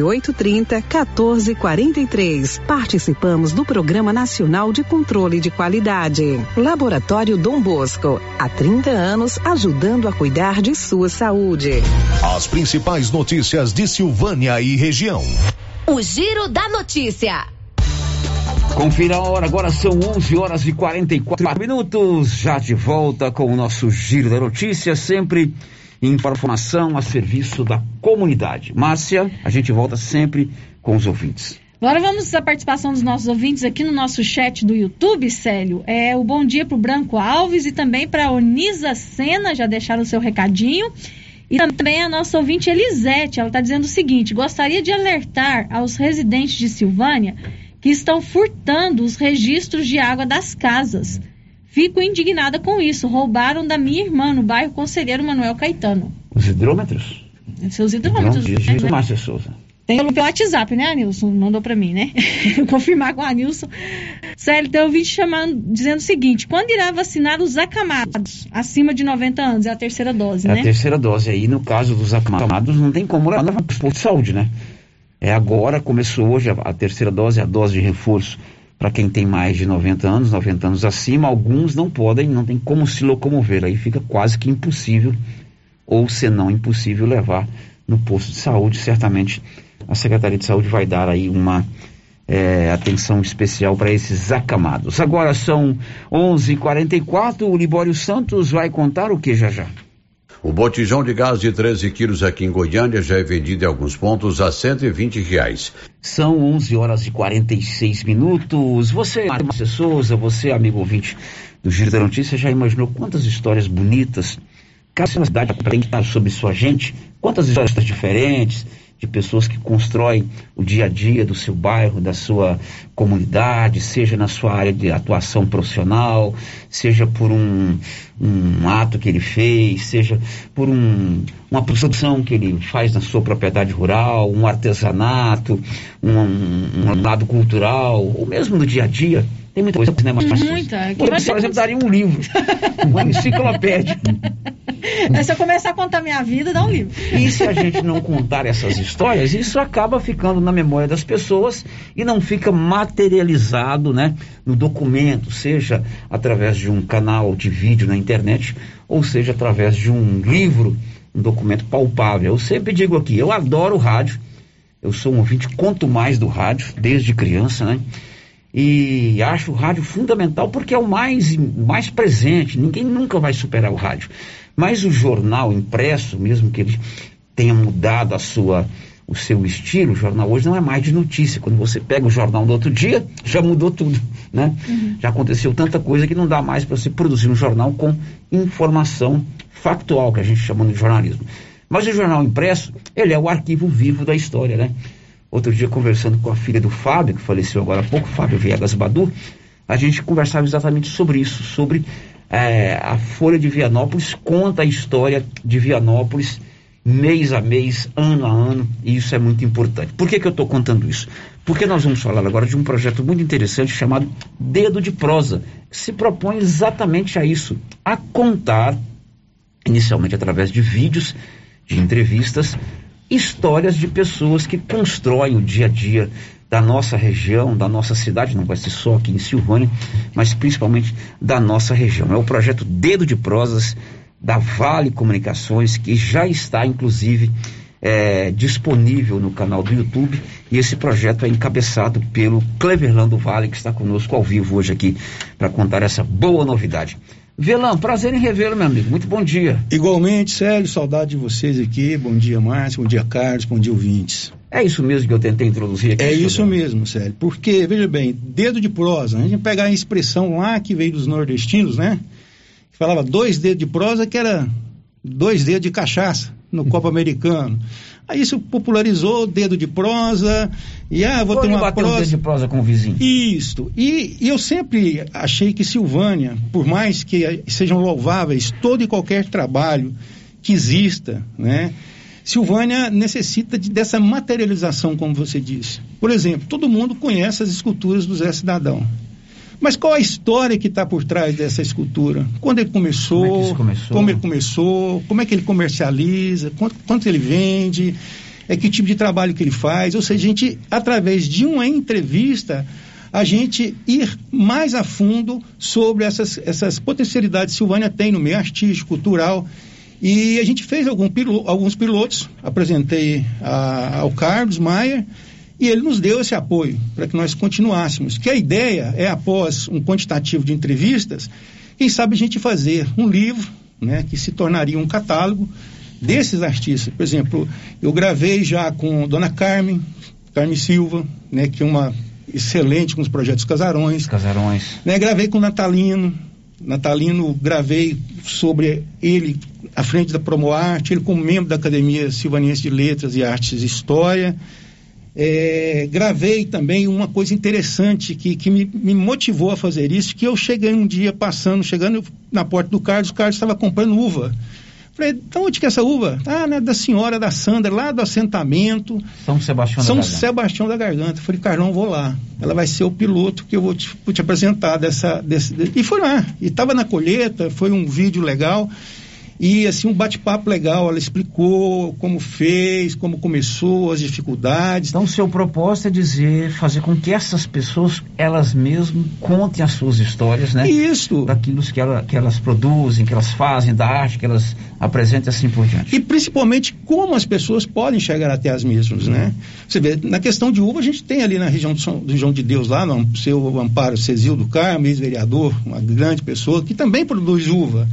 9830 1443. Participamos do Programa Nacional de Controle de Qualidade. Laboratório Dom Bosco, há 30 anos ajudando a cuidar de sua saúde. As principais notícias de Silvânia e região. O Giro da Notícia. Confira a hora, agora são 11 horas e 44 minutos. Já de volta com o nosso Giro da Notícia, sempre informação a serviço da comunidade. Márcia, a gente volta sempre com os ouvintes. Agora vamos à participação dos nossos ouvintes aqui no nosso chat do YouTube, Célio. É o bom dia para o Branco Alves e também para a Onisa Sena, já deixaram o seu recadinho. E também a nossa ouvinte Elisete, ela está dizendo o seguinte: gostaria de alertar aos residentes de Silvânia que estão furtando os registros de água das casas. Fico indignada com isso. Roubaram da minha irmã no bairro Conselheiro Manuel Caetano. Os hidrômetros? Seus hidrômetros. Hidrômetros, né? Márcia Souza. Tem pelo WhatsApp, né, Anilson? Mandou para mim, né? <laughs> Confirmar com a Anilson. Sério, tem ouvinte chamando, dizendo o seguinte: quando irá vacinar os acamados acima de 90 anos? É a terceira dose, é né? a terceira dose. Aí, no caso dos acamados, não tem como levar para o de saúde, né? É agora, começou hoje a, a terceira dose, a dose de reforço para quem tem mais de 90 anos, 90 anos acima, alguns não podem, não tem como se locomover. Aí fica quase que impossível, ou se não impossível, levar no posto de saúde. Certamente a Secretaria de Saúde vai dar aí uma é, atenção especial para esses acamados. Agora são 11:44. O Libório Santos vai contar o que já já. O botijão de gás de 13 quilos aqui em Goiânia já é vendido em alguns pontos a 120 reais. São 11 horas e 46 minutos. Você, Márcia Souza, você, amigo ouvinte do Giro da Notícia, já imaginou quantas histórias bonitas cada cidade tem que estar sobre sua gente? Quantas histórias diferentes? De pessoas que constroem o dia a dia do seu bairro, da sua comunidade, seja na sua área de atuação profissional, seja por um, um ato que ele fez, seja por um, uma produção que ele faz na sua propriedade rural, um artesanato, um, um, lado cultural, ou mesmo no dia a dia. Tem muita coisa, né, Mas Muita. Por exemplo, daria um livro, <laughs> uma enciclopédia. É, se eu começar a contar minha vida, dá um livro. E se a gente não contar essas histórias, isso acaba ficando na memória das pessoas e não fica materializado né, no documento, seja através de um canal de vídeo na internet, ou seja através de um livro, um documento palpável. Eu sempre digo aqui, eu adoro rádio, eu sou um ouvinte, conto mais do rádio, desde criança, né? E acho o rádio fundamental porque é o mais, mais presente, ninguém nunca vai superar o rádio. Mas o jornal impresso, mesmo que ele tenha mudado a sua, o seu estilo, o jornal hoje não é mais de notícia. Quando você pega o jornal do outro dia, já mudou tudo, né? Uhum. Já aconteceu tanta coisa que não dá mais para você produzir um jornal com informação factual, que a gente chama de jornalismo. Mas o jornal impresso, ele é o arquivo vivo da história, né? Outro dia, conversando com a filha do Fábio, que faleceu agora há pouco, Fábio Viegas Badu, a gente conversava exatamente sobre isso, sobre é, a Folha de Vianópolis conta a história de Vianópolis mês a mês, ano a ano, e isso é muito importante. Por que, que eu estou contando isso? Porque nós vamos falar agora de um projeto muito interessante chamado Dedo de Prosa, que se propõe exatamente a isso, a contar, inicialmente através de vídeos, de entrevistas, histórias de pessoas que constroem o dia a dia da nossa região, da nossa cidade, não vai ser só aqui em Silvânia, mas principalmente da nossa região. É o projeto Dedo de Prosas da Vale Comunicações, que já está, inclusive, é, disponível no canal do YouTube. E esse projeto é encabeçado pelo Cleverlando Vale, que está conosco ao vivo hoje aqui para contar essa boa novidade. Velão, prazer em revê-lo, meu amigo. Muito bom dia. Igualmente, Célio, saudade de vocês aqui. Bom dia, Márcio. Bom dia, Carlos. Bom dia, ouvintes. É isso mesmo que eu tentei introduzir aqui. É isso mesmo, Célio. Porque, veja bem, dedo de prosa, a gente pegar a expressão lá que veio dos nordestinos, né? Que falava dois dedos de prosa, que era dois dedos de cachaça no Copa Americano. Aí isso popularizou dedo de prosa, e ah, vou ter uma prosa. Dedo de prosa com o vizinho. Isso. E, e, eu sempre achei que Silvânia, por mais que sejam louváveis todo e qualquer trabalho que exista, né? Silvânia necessita de, dessa materialização, como você disse. Por exemplo, todo mundo conhece as esculturas do Zé Cidadão. Mas qual a história que está por trás dessa escultura? Quando ele começou, como, é começou? como ele começou, como é que ele comercializa, quanto, quanto ele vende, é que tipo de trabalho que ele faz. Ou seja, a gente, através de uma entrevista, a gente ir mais a fundo sobre essas, essas potencialidades que Silvânia tem no meio artístico, cultural. E a gente fez algum, alguns pilotos, apresentei a, ao Carlos Maier, e ele nos deu esse apoio para que nós continuássemos. Que a ideia é, após um quantitativo de entrevistas, quem sabe a gente fazer um livro, né, que se tornaria um catálogo desses artistas. Por exemplo, eu gravei já com Dona Carmen, Carmen Silva, né, que é uma excelente com os projetos Casarões. Casarões. Né, gravei com Natalino. Natalino, gravei sobre ele à frente da Promoarte, ele como membro da Academia Silvaniense de Letras e Artes e História. É, gravei também uma coisa interessante que, que me, me, motivou a fazer isso, que eu cheguei um dia passando, chegando na porta do Carlos, o Carlos estava comprando uva. Falei, então onde que é essa uva? Ah, né, da senhora, da Sandra, lá do assentamento. São Sebastião São da Garganta. Sebastião da Garganta. Falei, Carlão, vou lá. Ela vai ser o piloto que eu vou te, vou te apresentar dessa. Desse, de... E foi lá. E estava na colheita, foi um vídeo legal. E assim, um bate-papo legal, ela explicou como fez, como começou, as dificuldades. Então, seu propósito é dizer, fazer com que essas pessoas, elas mesmas, contem as suas histórias, né? Isso. Daquilo que, ela, que elas produzem, que elas fazem, da arte que elas apresentam assim por diante. E principalmente como as pessoas podem chegar até as mesmas, né? Você vê, na questão de uva, a gente tem ali na região do, São, do João de Deus, lá no seu Amparo Cezil do Carmo, ex-vereador, uma grande pessoa, que também produz uva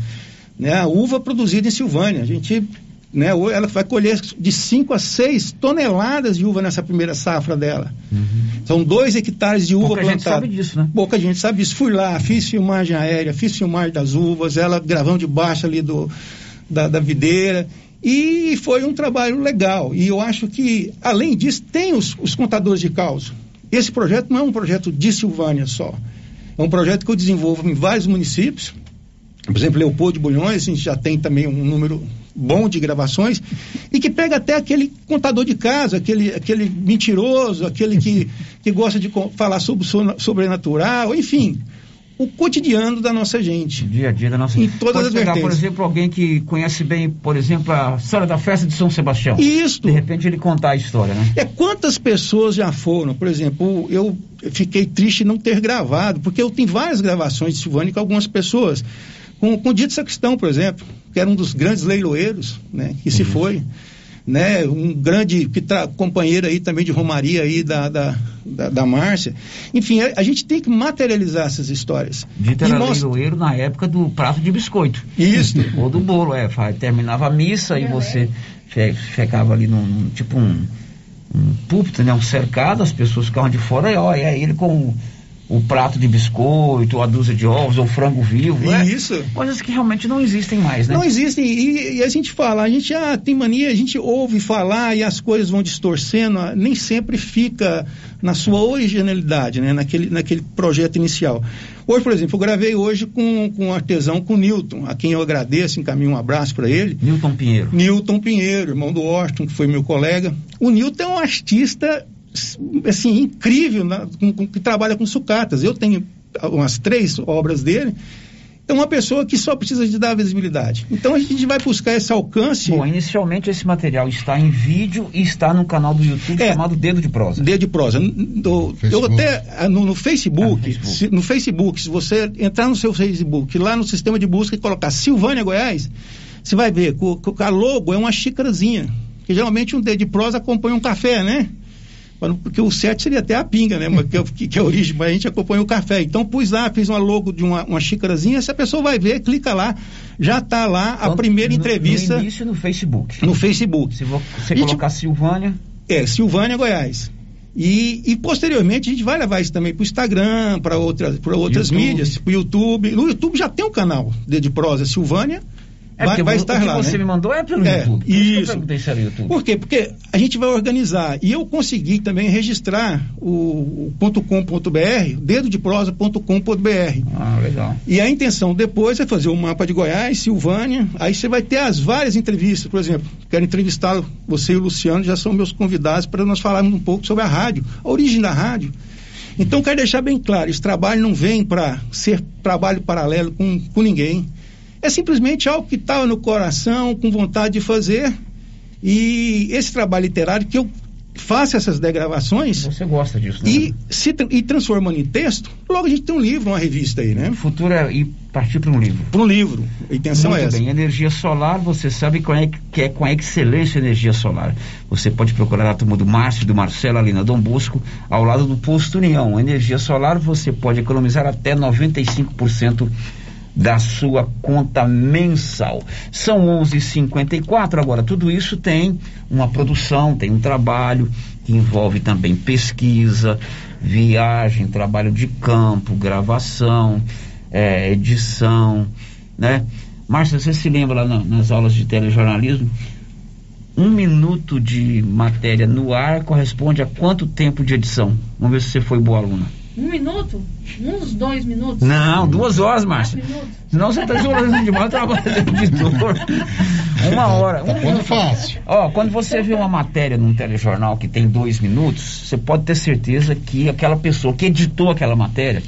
né, a uva produzida em Silvânia. A gente, né, ela vai colher de 5 a 6 toneladas de uva nessa primeira safra dela. Uhum. São dois hectares de uva Pouca plantada. gente sabe disso, né? Pouca gente sabe disso. Fui lá, fiz filmagem aérea, fiz filmagem das uvas, ela gravando debaixo ali do, da, da videira. E foi um trabalho legal. E eu acho que, além disso, tem os, os contadores de causa. Esse projeto não é um projeto de Silvânia só. É um projeto que eu desenvolvo em vários municípios por exemplo, Leopoldo de Bulhões, a gente já tem também um número bom de gravações, e que pega até aquele contador de casa, aquele, aquele mentiroso, aquele que, que gosta de falar sobre o sobrenatural, enfim, o cotidiano da nossa gente. O dia a dia da nossa gente. Em todas Pode as pegar, por exemplo, alguém que conhece bem, por exemplo, a história da festa de São Sebastião. Isso. De repente ele contar a história, né? É quantas pessoas já foram, por exemplo, eu fiquei triste não ter gravado, porque eu tenho várias gravações de Silvânia com algumas pessoas com, com o Dito Sacristão, por exemplo, que era um dos grandes leiloeiros, né, que se foi, né, um grande que tra, companheiro aí também de Romaria aí da, da, da, da Márcia. Enfim, a, a, gente tem que materializar essas histórias. Dito era mostra... leiloeiro na época do prato de biscoito. Isso. <laughs> Ou do bolo, é. Terminava a missa e você ficava ali num, num tipo um, um púlpito, né, um cercado, as pessoas ficavam de fora e olha, ele com o prato de biscoito, ou a dúzia de ovos, ou frango vivo. É? Isso. Coisas que realmente não existem mais, né? Não existem. E, e a gente fala, a gente ah, tem mania, a gente ouve falar e as coisas vão distorcendo, nem sempre fica na sua originalidade, né? Naquele, naquele projeto inicial. Hoje, por exemplo, eu gravei hoje com, com um artesão, com o Newton, a quem eu agradeço, encaminho um abraço para ele. Newton Pinheiro. Newton Pinheiro, irmão do Washington, que foi meu colega. O Newton é um artista assim, incrível, na, com, com, que trabalha com sucatas. Eu tenho umas três obras dele. É uma pessoa que só precisa de dar visibilidade. Então a gente vai buscar esse alcance. Bom, inicialmente esse material está em vídeo e está no canal do YouTube é, chamado Dedo de Prosa. Dedo de Prosa. Do, eu até ah, no, no Facebook, ah, no Facebook. Se, no Facebook, se você entrar no seu Facebook, lá no sistema de busca e colocar Silvânia Goiás, você vai ver que a logo é uma xícarazinha. Que geralmente um dedo de prosa acompanha um café, né? Porque o certo seria até a pinga, né? que, que é a origem, mas a gente acompanha o café. Então pus lá, fiz uma logo de uma, uma xícarazinha, essa pessoa vai ver, clica lá, já está lá a primeira entrevista. No início no Facebook. No Facebook. Se você colocar Silvânia. É, Silvânia Goiás. E, e, posteriormente a gente vai levar isso também para o Instagram, para outras, outras YouTube. mídias, para o YouTube. No YouTube já tem um canal de, de prosa Silvânia. É vai, vai estar o que lá. você né? me mandou é pelo é, YouTube. Por isso. Por isso YouTube. Por quê? Porque a gente vai organizar. E eu consegui também registrar o, o .com.br, dedodeprosa.com.br. Ah, legal. E a intenção depois é fazer o um mapa de Goiás, Silvânia. Aí você vai ter as várias entrevistas. Por exemplo, quero entrevistar você e o Luciano, já são meus convidados para nós falarmos um pouco sobre a rádio, a origem da rádio. Então, quero deixar bem claro: esse trabalho não vem para ser trabalho paralelo com, com ninguém. É simplesmente algo que estava no coração, com vontade de fazer. E esse trabalho literário que eu faço essas degravações. Você gosta disso, né? E, se, e transformando em texto, logo a gente tem um livro, uma revista aí, né? O futuro é ir partir para um livro. Para um livro. A intenção Muito é essa. bem. Energia solar, você sabe qual é, que é com excelência energia solar. Você pode procurar a turma do Márcio, do Marcelo, ali na Dom Bosco, ao lado do Posto União. Energia solar, você pode economizar até 95% da sua conta mensal. São 11:54 agora. Tudo isso tem uma produção, tem um trabalho que envolve também pesquisa, viagem, trabalho de campo, gravação, é, edição, né? Márcia, você se lembra lá na, nas aulas de telejornalismo? Um minuto de matéria no ar corresponde a quanto tempo de edição? Vamos ver se você foi boa aluna. Um minuto? Uns dois minutos? Não, duas horas, Márcia. Senão você está jogando demais o trabalho do editor. Uma hora. Tá pondo fácil. Ó, quando você vê uma matéria num telejornal que tem dois minutos, você pode ter certeza que aquela pessoa que editou aquela matéria,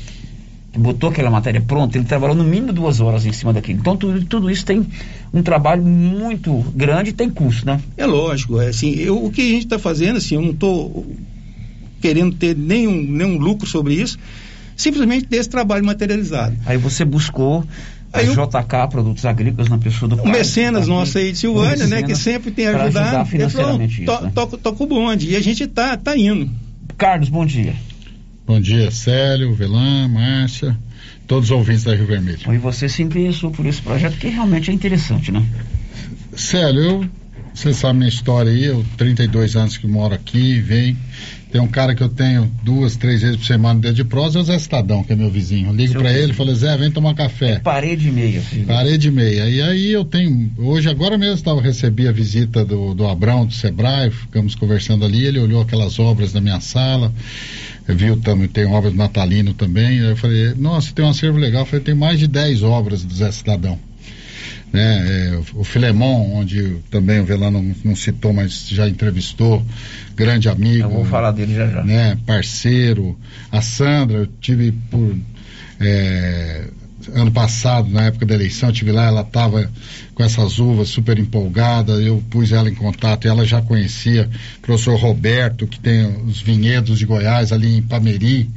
botou aquela matéria pronta, ele trabalhou no mínimo duas horas em cima daquilo. Então tudo, tudo isso tem um trabalho muito grande e tem custo, né? É lógico, é assim, eu, o que a gente está fazendo, assim, eu não estou querendo ter nenhum, nenhum lucro sobre isso, simplesmente desse trabalho materializado. Aí você buscou a Aí eu- JK Produtos Agrícolas na pessoa do O mecenas nosso aí de Silvânia, né, que sempre tem ajudado, ajudar falou, financeiramente "To- isso, né? toca, toca o bonde, e a gente tá, tá indo. Carlos, bom dia. Bom dia, Célio, Velan, Márcia, todos os ouvintes da Rio Vermelho. E você se interessou por esse projeto que realmente é interessante, né? Célio, eu, você sabe minha história aí, eu 32 anos que moro aqui, vem. Tem um cara que eu tenho duas, três vezes por semana no dedo de prosa, é o Zé Estadão, que é meu vizinho. Eu ligo filho. ele e falo, Zé, vem tomar café. Parede e meia. filho. Parede e meia. E aí eu tenho. Hoje, agora mesmo, estava recebi a visita do, do Abrão, do Sebrae, ficamos conversando ali. Ele olhou aquelas obras da minha sala, viu também, tem obras do Natalino também. Aí eu falei, nossa, tem um acervo legal. Eu falei, tem mais de 10 obras do Zé Cidadão. Né, é, o- Filemon, onde também o Velano não, não citou, mas já entrevistou, grande amigo. Eu vou falar dele já já. Né, parceiro. A Sandra, eu tive por é, ano passado, na época da eleição, eu tive lá, ela estava com essas uvas super empolgada, eu pus ela em contato, e ela já conhecia o professor Roberto, que tem os vinhedos de Goiás ali em Pameri,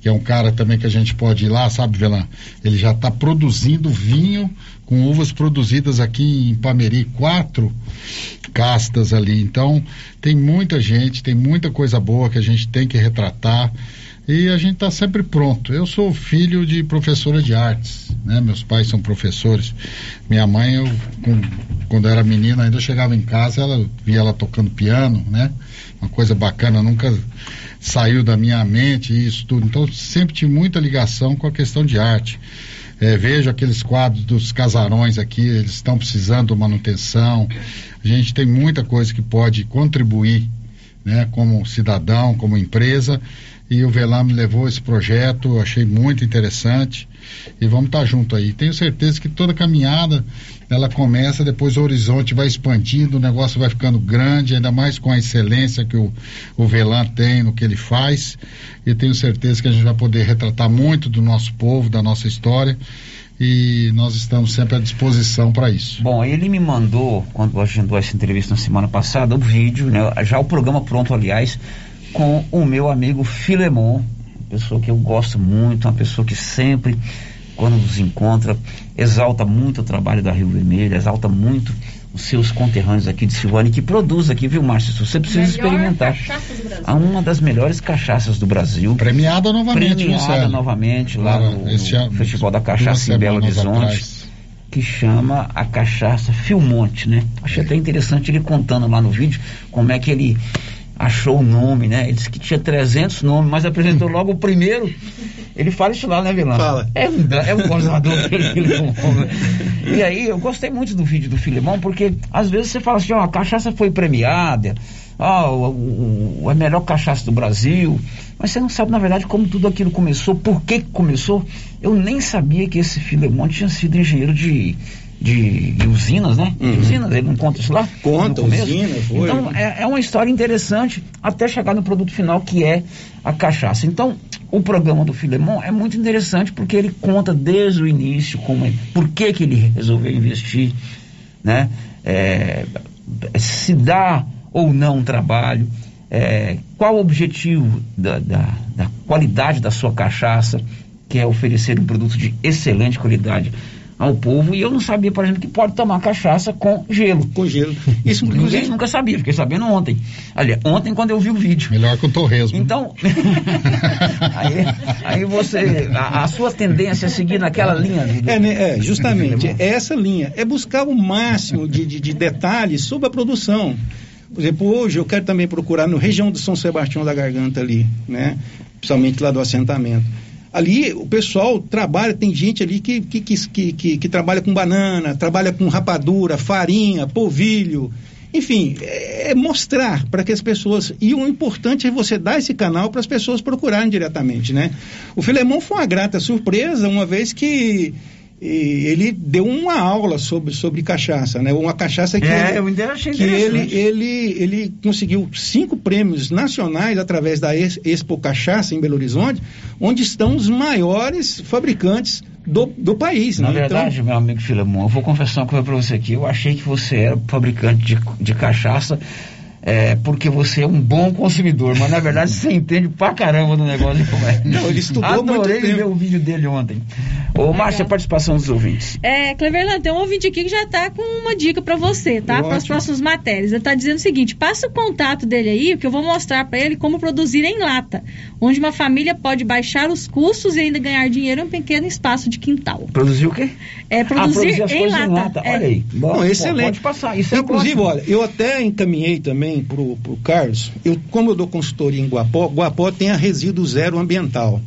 que é um cara também que a gente pode ir lá, sabe, Velan? Ele já está produzindo vinho com uvas produzidas aqui em Pameri, quatro castas ali. Então, tem muita gente, tem muita coisa boa que a gente tem que retratar e a gente está sempre pronto. Eu sou filho de professora de artes, né? Meus pais são professores. Minha mãe, eu, com- quando era menina, ainda chegava em casa, ela via ela tocando piano, né? Uma coisa bacana, nunca saiu da minha mente isso tudo. Então, sempre tive muita ligação com a questão de arte. É, vejo aqueles quadros dos casarões aqui, eles estão precisando de manutenção. A gente tem muita coisa que pode contribuir, né, como cidadão, como empresa. E o Velam me levou esse projeto, achei muito interessante. E vamos estar junto aí. Tenho certeza que toda caminhada ela começa, depois o horizonte vai expandindo, o negócio vai ficando grande, ainda mais com a excelência que o, o Velan tem no que ele faz. E tenho certeza que a gente vai poder retratar muito do nosso povo, da nossa história. E nós estamos sempre à disposição para isso. Bom, ele me mandou, quando agendou essa entrevista na semana passada, o vídeo, né, já o programa pronto, aliás, com o meu amigo Filemon, uma pessoa que eu gosto muito, uma pessoa que sempre, quando nos encontra, exalta muito o trabalho da Rio Vermelho, exalta muito os seus conterrâneos aqui de Silvânia, que produz aqui, viu, Márcio? Você precisa experimentar. A uma das melhores cachaças do Brasil. Premiada novamente, Premiada novamente lá no, no ano, Festival da Cachaça em Belo Horizonte atrás. que chama a cachaça Filmonte, né? Achei até interessante ele contando lá no vídeo como é que ele achou o nome, né? Ele disse que tinha 300 nomes, mas apresentou logo o primeiro. Ele fala isso lá, né, Vilão? Fala. É um, é um <laughs> Filemão. né? E aí, eu gostei muito do vídeo do Filemão, porque às vezes você fala assim, ó, a cachaça foi premiada, ó, o, o- o- a melhor cachaça do Brasil, mas você não sabe, na verdade, como tudo aquilo começou, por que que começou. Eu nem sabia que esse Filemão tinha sido engenheiro de, de, de usinas, né? De Uhum. usinas, ele não conta isso lá? Conta, no começo? usina, foi. Então, é, é uma história interessante até chegar no produto final que é a cachaça. Então, o programa do Filemon é muito interessante porque ele conta desde o início como é, por que, que ele resolveu investir, né? É, se dá ou não trabalho, é, qual o objetivo da, da, da qualidade da sua cachaça, que é oferecer um produto de excelente qualidade ao povo. E eu não sabia, por exemplo, que pode tomar cachaça com gelo. Com gelo. Isso, Ninguém inclusive, nunca sabia, fiquei sabendo ontem. Aliás, ontem quando eu vi o vídeo. Melhor que o torresmo. Então, <laughs> aí, aí você, a, a sua tendência é seguir naquela linha. do- É, né, é, justamente, é essa linha. É buscar o máximo de, de- de detalhes sobre a produção. Por exemplo, hoje eu quero também procurar no região do São Sebastião da Garganta ali, né? Principalmente lá do assentamento. Ali o pessoal trabalha, tem gente ali que, que, que, que, que- trabalha com banana, trabalha com rapadura, farinha, polvilho. Enfim, é, é mostrar para que as pessoas. E o importante é você dar esse canal para as pessoas procurarem diretamente, né? O Filemão foi uma grata surpresa, uma vez que e ele deu uma aula sobre, sobre cachaça, né? Uma cachaça que, É, ele, eu ainda achei que ele, ele, ele conseguiu cinco prêmios nacionais através da Ex- Expo Cachaça em Belo Horizonte, onde estão os maiores fabricantes do, do país. Na né? verdade, meu amigo Filemon, eu vou confessar uma coisa pra você aqui. Eu achei que você era fabricante de, de cachaça é, porque você é um bom consumidor, mas na verdade você entende pra caramba do negócio de comércio. <laughs> Não, ele estudou Adorei muito ver o vídeo dele ontem. Ô, Márcia, participação dos ouvintes. É, Cleverland, tem um ouvinte aqui que já tá com uma dica pra você, tá? Para as próximas matérias. Ele tá dizendo o seguinte: passa o contato dele aí, que eu vou mostrar pra ele como produzir em lata, onde uma família pode baixar os custos e ainda ganhar dinheiro em um pequeno espaço de quintal. Produzir o quê? É produzir, produzir as em, lata. em lata, É. olha aí. Bom, Não, excelente. Pode passar, isso é Inclusive, olha, eu até encaminhei também pro, pro Carlos, eu, como eu dou consultoria em Guapó, Guapó tem a resíduo zero ambiental.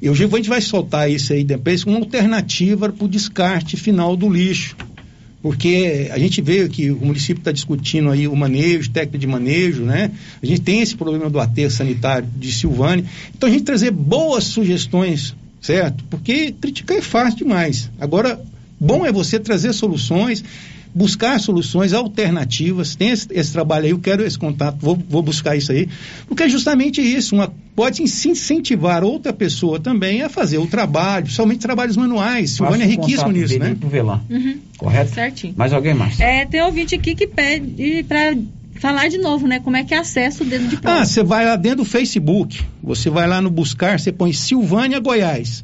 Eu, a gente vai soltar isso aí depois como alternativa para o descarte final do lixo. Porque a gente vê que o município está discutindo aí o manejo, técnica de manejo, né? A gente tem esse problema do aterro sanitário de Silvânia. Então a gente trazer boas sugestões, certo? Porque criticar é fácil demais. Agora, bom é você trazer soluções, buscar soluções alternativas. Tem esse, esse trabalho aí, eu quero esse contato, vou, vou buscar isso aí. Porque é justamente isso, uma, pode se incentivar outra pessoa também a fazer o trabalho, somente trabalhos manuais. Silvânia é riquíssimo nisso, né? Velan. Uhum. Correto? Certinho. Mais alguém mais? É, tem ouvinte aqui que pede pra falar de novo, né? Como é que acessa o dedo de prova. Ah, você vai lá dentro do Facebook, você vai lá no buscar, você põe Silvânia Goiás.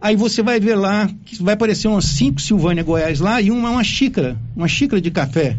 Aí você vai ver lá, vai aparecer umas cinco Silvânia Goiás lá e uma, uma xícara, uma xícara de café.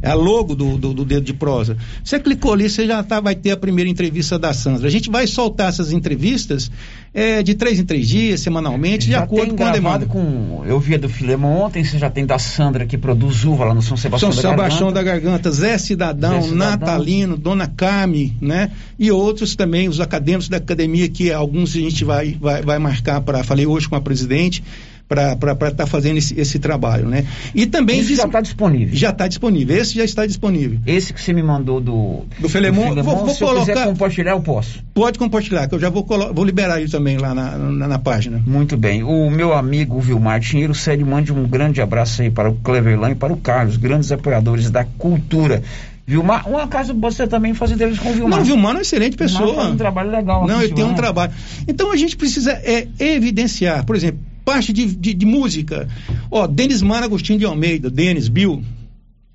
É a logo do, do, do dedo de prosa. Você clicou ali, você já tá, vai ter a primeira entrevista da Sandra. A gente vai soltar essas entrevistas é, de três em três dias, semanalmente, de Já acordo com a demanda. com. Eu vi a do Filemon ontem, você já tem da Sandra que produz uva lá no São Sebastião São da Sebastião Garganta. da Garganta, Zé Cidadão, Zé Cidadão. Natalino, Dona Carme, né? E outros também, os acadêmicos da academia, que alguns a gente vai, vai, vai marcar para. Falei hoje com a presidente, para estar fazendo esse, esse trabalho, né? E também. Esse já está disponível. Já está disponível, esse já está disponível. Esse que você me mandou do. Do Felemon, vou, vou se colocar. quiser compartilhar, eu posso. Pode compartilhar, que eu já vou, colo- vou liberar ele também lá na, na, na página. Muito bem. O meu amigo Vilmar Tinheiro Sério mande um grande abraço aí para o Cleverlan e para o Carlos, grandes apoiadores da cultura. Vilmar, uma casa você também faz entrevista com o Vilmar. Não, Vilmar é uma excelente pessoa. Vilmar faz um trabalho legal. Não, ele tem um Vilmar. trabalho. Então a gente precisa é, evidenciar, por exemplo, parte de, de, de música. Ó, Denis Mara Agostinho de Almeida, Denis, Bill.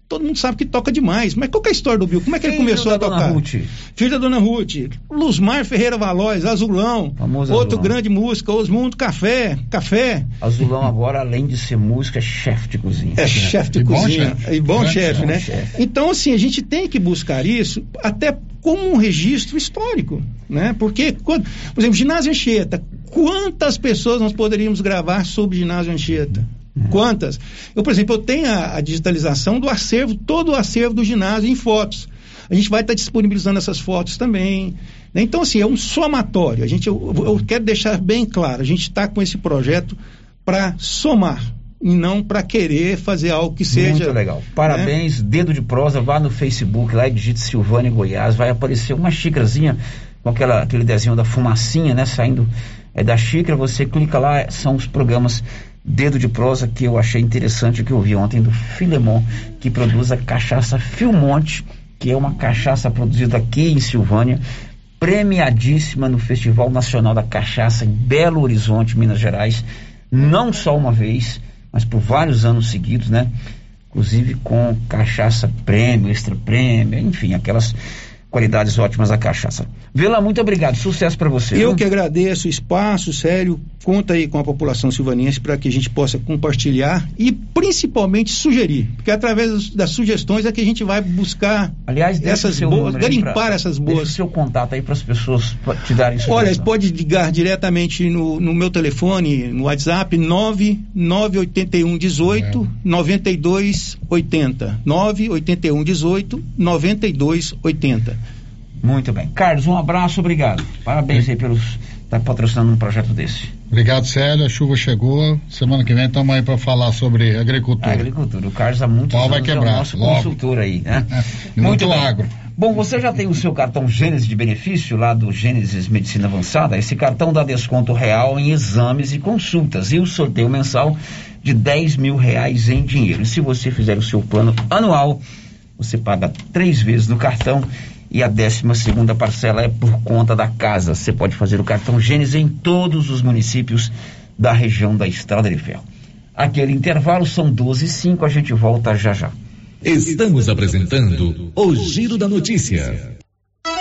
Todo mundo sabe que toca demais. Mas qual que é a história do Bill? Como é que ele Filho começou da a Dona tocar? Ruth. Filho da Dona Ruth. Luzmar Ferreira Valois, Azulão. Famoso Outro Azulão. grande música, Osmundo Café. Café. Azulão agora, além de ser músico, é chefe de cozinha. É chefe de E bom cozinha. chefe. E bom chefe, bom né? chefe. Então, assim, a gente tem que buscar isso até como um registro histórico, né? Porque, quando, por exemplo, ginásio Anchieta, quantas pessoas nós poderíamos gravar sobre ginásio Anchieta? Quantas? Eu, por exemplo, eu tenho a, a digitalização do acervo, todo o acervo do ginásio em fotos. A gente vai estar disponibilizando essas fotos também. né? Então, assim, é um somatório. A gente, eu, eu quero deixar bem claro, a gente está com esse projeto para somar e não para querer fazer algo que seja. Muito legal. né? Parabéns, dedo de prosa, vá no Facebook lá e digite Silvânia Goiás, vai aparecer uma xícarazinha com aquela, aquele desenho da fumacinha, né, saindo é, da xícara, você clica lá, são os programas Dedo de Prosa que eu achei interessante, que eu vi ontem do Filemon, que produz a cachaça Filmonte, que é uma cachaça produzida aqui em Silvânia, premiadíssima no Festival Nacional da Cachaça em Belo Horizonte, Minas Gerais, não só uma vez, mas por vários anos seguidos, né? Inclusive com cachaça prêmio, extra prêmio, enfim, aquelas qualidades ótimas da cachaça. Vila, muito obrigado, sucesso para você. Eu viu? que agradeço o espaço, sério. Conta aí com a população silvanense para que a gente possa compartilhar e principalmente sugerir. Porque através das- sugestões é que a gente vai buscar Aliás, deixa essas boas, garimpar pra- essas Deixa boas. o seu contato aí para as pessoas te darem Olha, sugestão. pode ligar diretamente no, no meu telefone, no WhatsApp, 981 18 92 80. 981 18 92 80. Muito bem. Carlos, um abraço, obrigado. Parabéns aí pelos estar patrocinando um projeto desse. Obrigado, Célio. A chuva chegou. Semana que vem estamos aí para falar sobre agricultura. Agricultura. O Carlos há muitos Pau vai quebrar, é o nosso logo. consultor aí, né? <laughs> Muito bem. agro. Bom, você já tem o seu cartão Gênesis de benefício lá do Gênesis Medicina Avançada? Esse cartão dá desconto real em exames e consultas e o sorteio mensal de 10 mil reais em dinheiro. E se você fizer o seu plano anual, você paga três vezes no cartão e a décima segunda parcela é por conta da casa. Você pode fazer o cartão Gênesis em todos os municípios da região da Estrada de Ferro. Aquele intervalo são 12 e 5, a gente volta já já. Estamos apresentando o Giro da Notícia. Ô,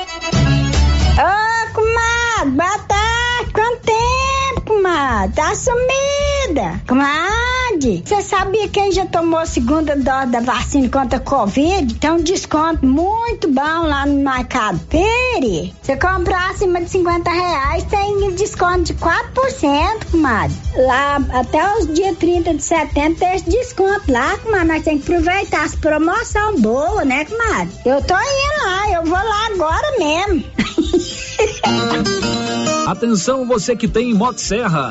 comadre, boa tarde. Quanto tempo, comadre? Tá sumida. Comadre, você sabia que quem já tomou a segunda dose da vacina contra a Covid tem um desconto muito bom lá no Mercado Pere? Você comprar acima de 50 reais tem desconto de 4%, comadre. Lá até os dias 30 de setembro tem esse desconto lá, comadre. Nós temos que aproveitar as promoções boas, né, comadre? Eu tô indo lá, eu vou lá agora mesmo. <laughs> Atenção você que tem Motosserra.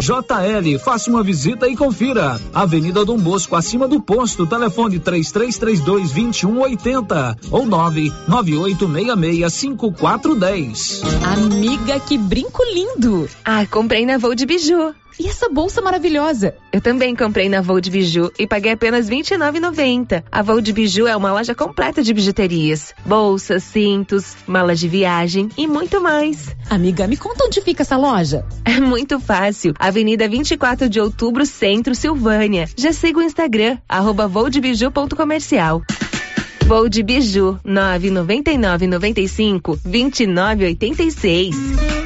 JL, faça uma visita e confira. Avenida Dom Bosco, acima do posto, telefone 3332 2180 ou 99866 5410. Amiga, que brinco lindo! Ah, comprei na Voo de Biju. E essa bolsa maravilhosa? Eu também comprei na Voo de Biju e paguei apenas R$ 29,90. A Voo de Biju é uma loja completa de bijuterias, bolsas, cintos, malas de viagem e muito mais. Amiga, me conta onde fica essa loja? É muito fácil. Avenida 24 de Outubro, Centro, Silvânia. Já siga o Instagram, arroba. Voo de Biju, 999 95 2986.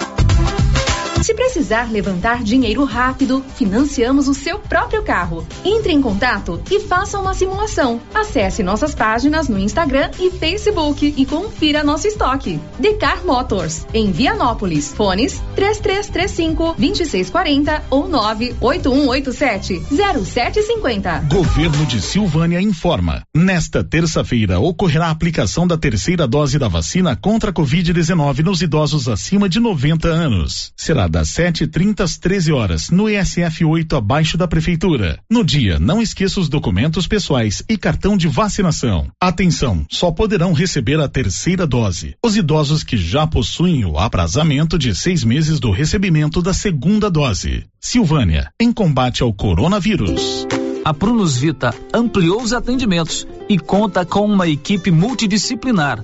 Se precisar levantar dinheiro rápido, financiamos o seu próprio carro. Entre em contato e faça uma simulação. Acesse nossas páginas no Instagram e Facebook e confira nosso estoque. Decar Motors, em Vianópolis. Fones 3335 2640 ou 98187 0750. Governo de Silvânia informa. Nesta terça-feira ocorrerá a aplicação da terceira dose da vacina contra a Covid-19 nos idosos acima de 90 anos. Será das 7h30 às 13 horas, no ESF 8 abaixo da Prefeitura. No dia, não esqueça os documentos pessoais e cartão de vacinação. Atenção, só poderão receber a terceira dose. Os idosos que já possuem o aprazamento de seis meses do recebimento da segunda dose. Silvânia, em combate ao coronavírus. A Prunus Vita ampliou os atendimentos e conta com uma equipe multidisciplinar,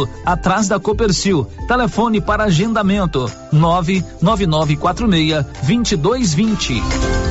atrás da Copercil. Telefone para agendamento: 99946 2220.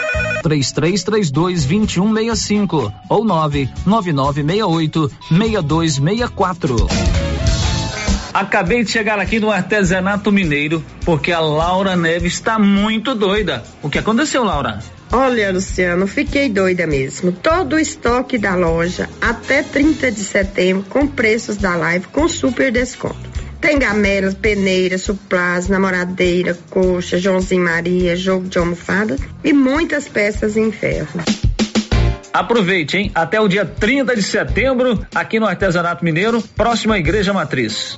3332 2165 ou 99968 6264. Acabei de chegar aqui no artesanato mineiro porque a Laura Neves está muito doida. O que aconteceu, Laura? Olha, Luciano, fiquei doida mesmo. Todo o estoque da loja até 30 de setembro com preços da live com super desconto. Tem gamelas, peneiras, suplás, namoradeira, coxa, Joãozinho Maria, jogo de almofada e muitas peças em ferro. Aproveite, hein? Até o dia 30 de setembro, aqui no Artesanato Mineiro, próximo à Igreja Matriz.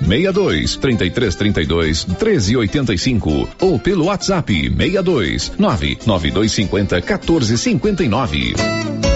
62 33 32 13 85 ou pelo WhatsApp 62 99250 14 59.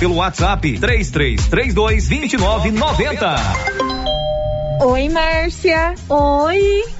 pelo WhatsApp 3332 2990. Oi, Márcia. Oi.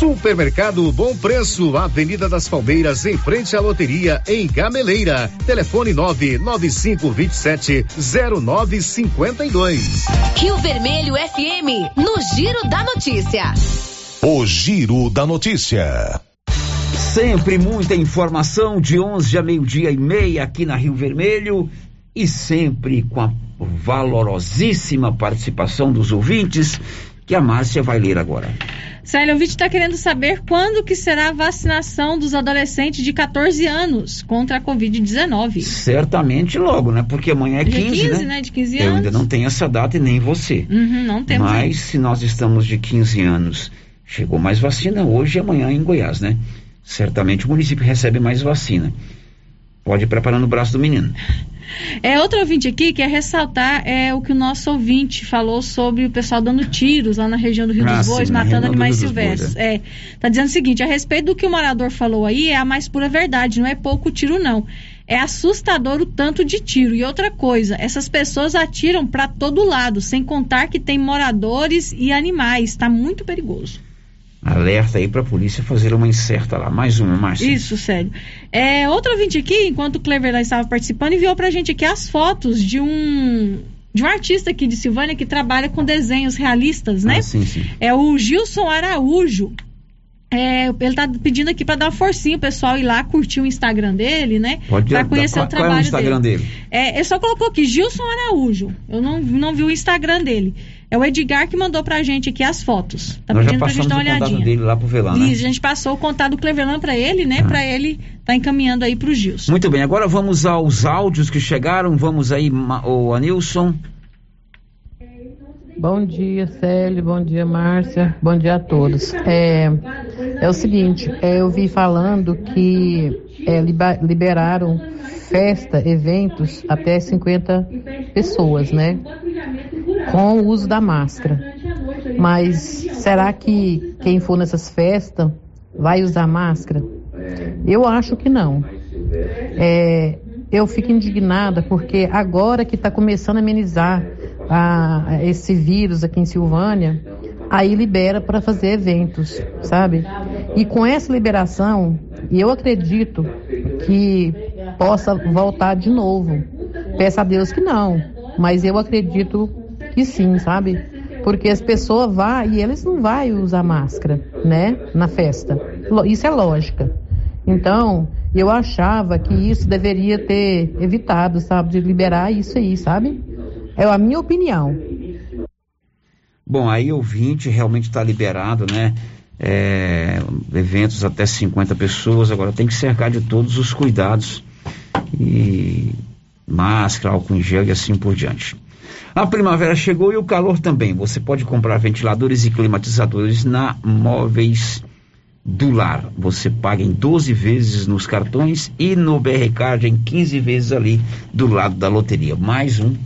Supermercado Bom Preço, Avenida das Palmeiras, em frente à loteria, em Gameleira. Telefone 99527 0952. Rio Vermelho FM, no Giro da Notícia. O Giro da Notícia. Sempre muita informação de 11 a meio-dia e meia aqui na Rio Vermelho e sempre com a valorosíssima participação dos ouvintes que a Márcia vai ler agora. Witt está querendo saber quando que será a vacinação dos adolescentes de 14 anos contra a Covid-19. Certamente logo, né? Porque amanhã é 15, 15 né? né? De 15 anos. Eu ainda não tenho essa data e nem você. Uhum, não temos. Mas ainda. se nós estamos de 15 anos, chegou mais vacina hoje e amanhã em Goiás, né? Certamente o município recebe mais vacina. Pode ir preparando o braço do menino. É outro ouvinte aqui quer ressaltar é o que o nosso ouvinte falou sobre o pessoal dando tiros lá na região do Rio Ah, dos sim, Bois, na matando animais silvestres. É. Tá dizendo o seguinte, a respeito do que o morador falou aí, é a mais pura verdade, não é pouco tiro não. É assustador o tanto de tiro. E outra coisa, essas pessoas atiram para todo lado, sem contar que tem moradores e animais. Tá muito perigoso. Alerta aí pra polícia fazer uma incerta lá. Mais uma, Márcia. Isso, sério. É, outro ouvinte aqui, enquanto o Clever lá estava participando, enviou pra gente aqui as fotos de um de um artista aqui de Silvânia que trabalha com desenhos realistas, né? Ah, sim, sim. É o Gilson Araújo. É, ele tá pedindo aqui para dar uma forcinha o pessoal ir lá curtir o Instagram dele, né? Pode Pra conhecer qual- o trabalho Qual é o Instagram dele? É, ele só colocou aqui Gilson Araújo. Eu não, não vi o Instagram dele. É o Edgar que mandou pra gente aqui as fotos. Tá Nós já pedindo pra gente passamos dar o uma contato olhadinha. dele lá pro Velã, né? Isso, a gente passou o contato do Cleveland pra ele, né? Pra ele tá encaminhando aí pro Gilson. Muito bem, agora vamos aos áudios que chegaram. Vamos aí, o Anilson. Bom dia, Célio. Bom dia, Márcia. Bom dia a todos. É, é o seguinte, é, eu vi falando que é, liberaram festa, eventos até 50 pessoas, né? Com o uso da máscara. Mas será que quem for nessas festas vai usar máscara? Eu acho que não. É, eu fico indignada porque agora que está começando a amenizar a- esse vírus aqui em Silvânia, aí libera para fazer eventos, sabe? E com essa liberação, eu acredito que possa voltar de novo. Peço a Deus que não, mas eu acredito que sim, sabe? Porque as pessoas vão e eles não vão usar máscara, né? Na festa. Isso é lógica. Então, eu achava que isso deveria ter evitado, sabe? De liberar isso aí, sabe? É a minha opinião. Bom, aí o 20 realmente está liberado, né? É, eventos até 50 pessoas, agora tem que cercar de todos os cuidados e máscara, álcool em gel e assim por diante. A primavera chegou e o calor também. Você pode comprar ventiladores e climatizadores na Móveis do Lar. Você paga em 12 vezes nos cartões e no BR Card em 15 vezes ali do lado da loteria. Mais um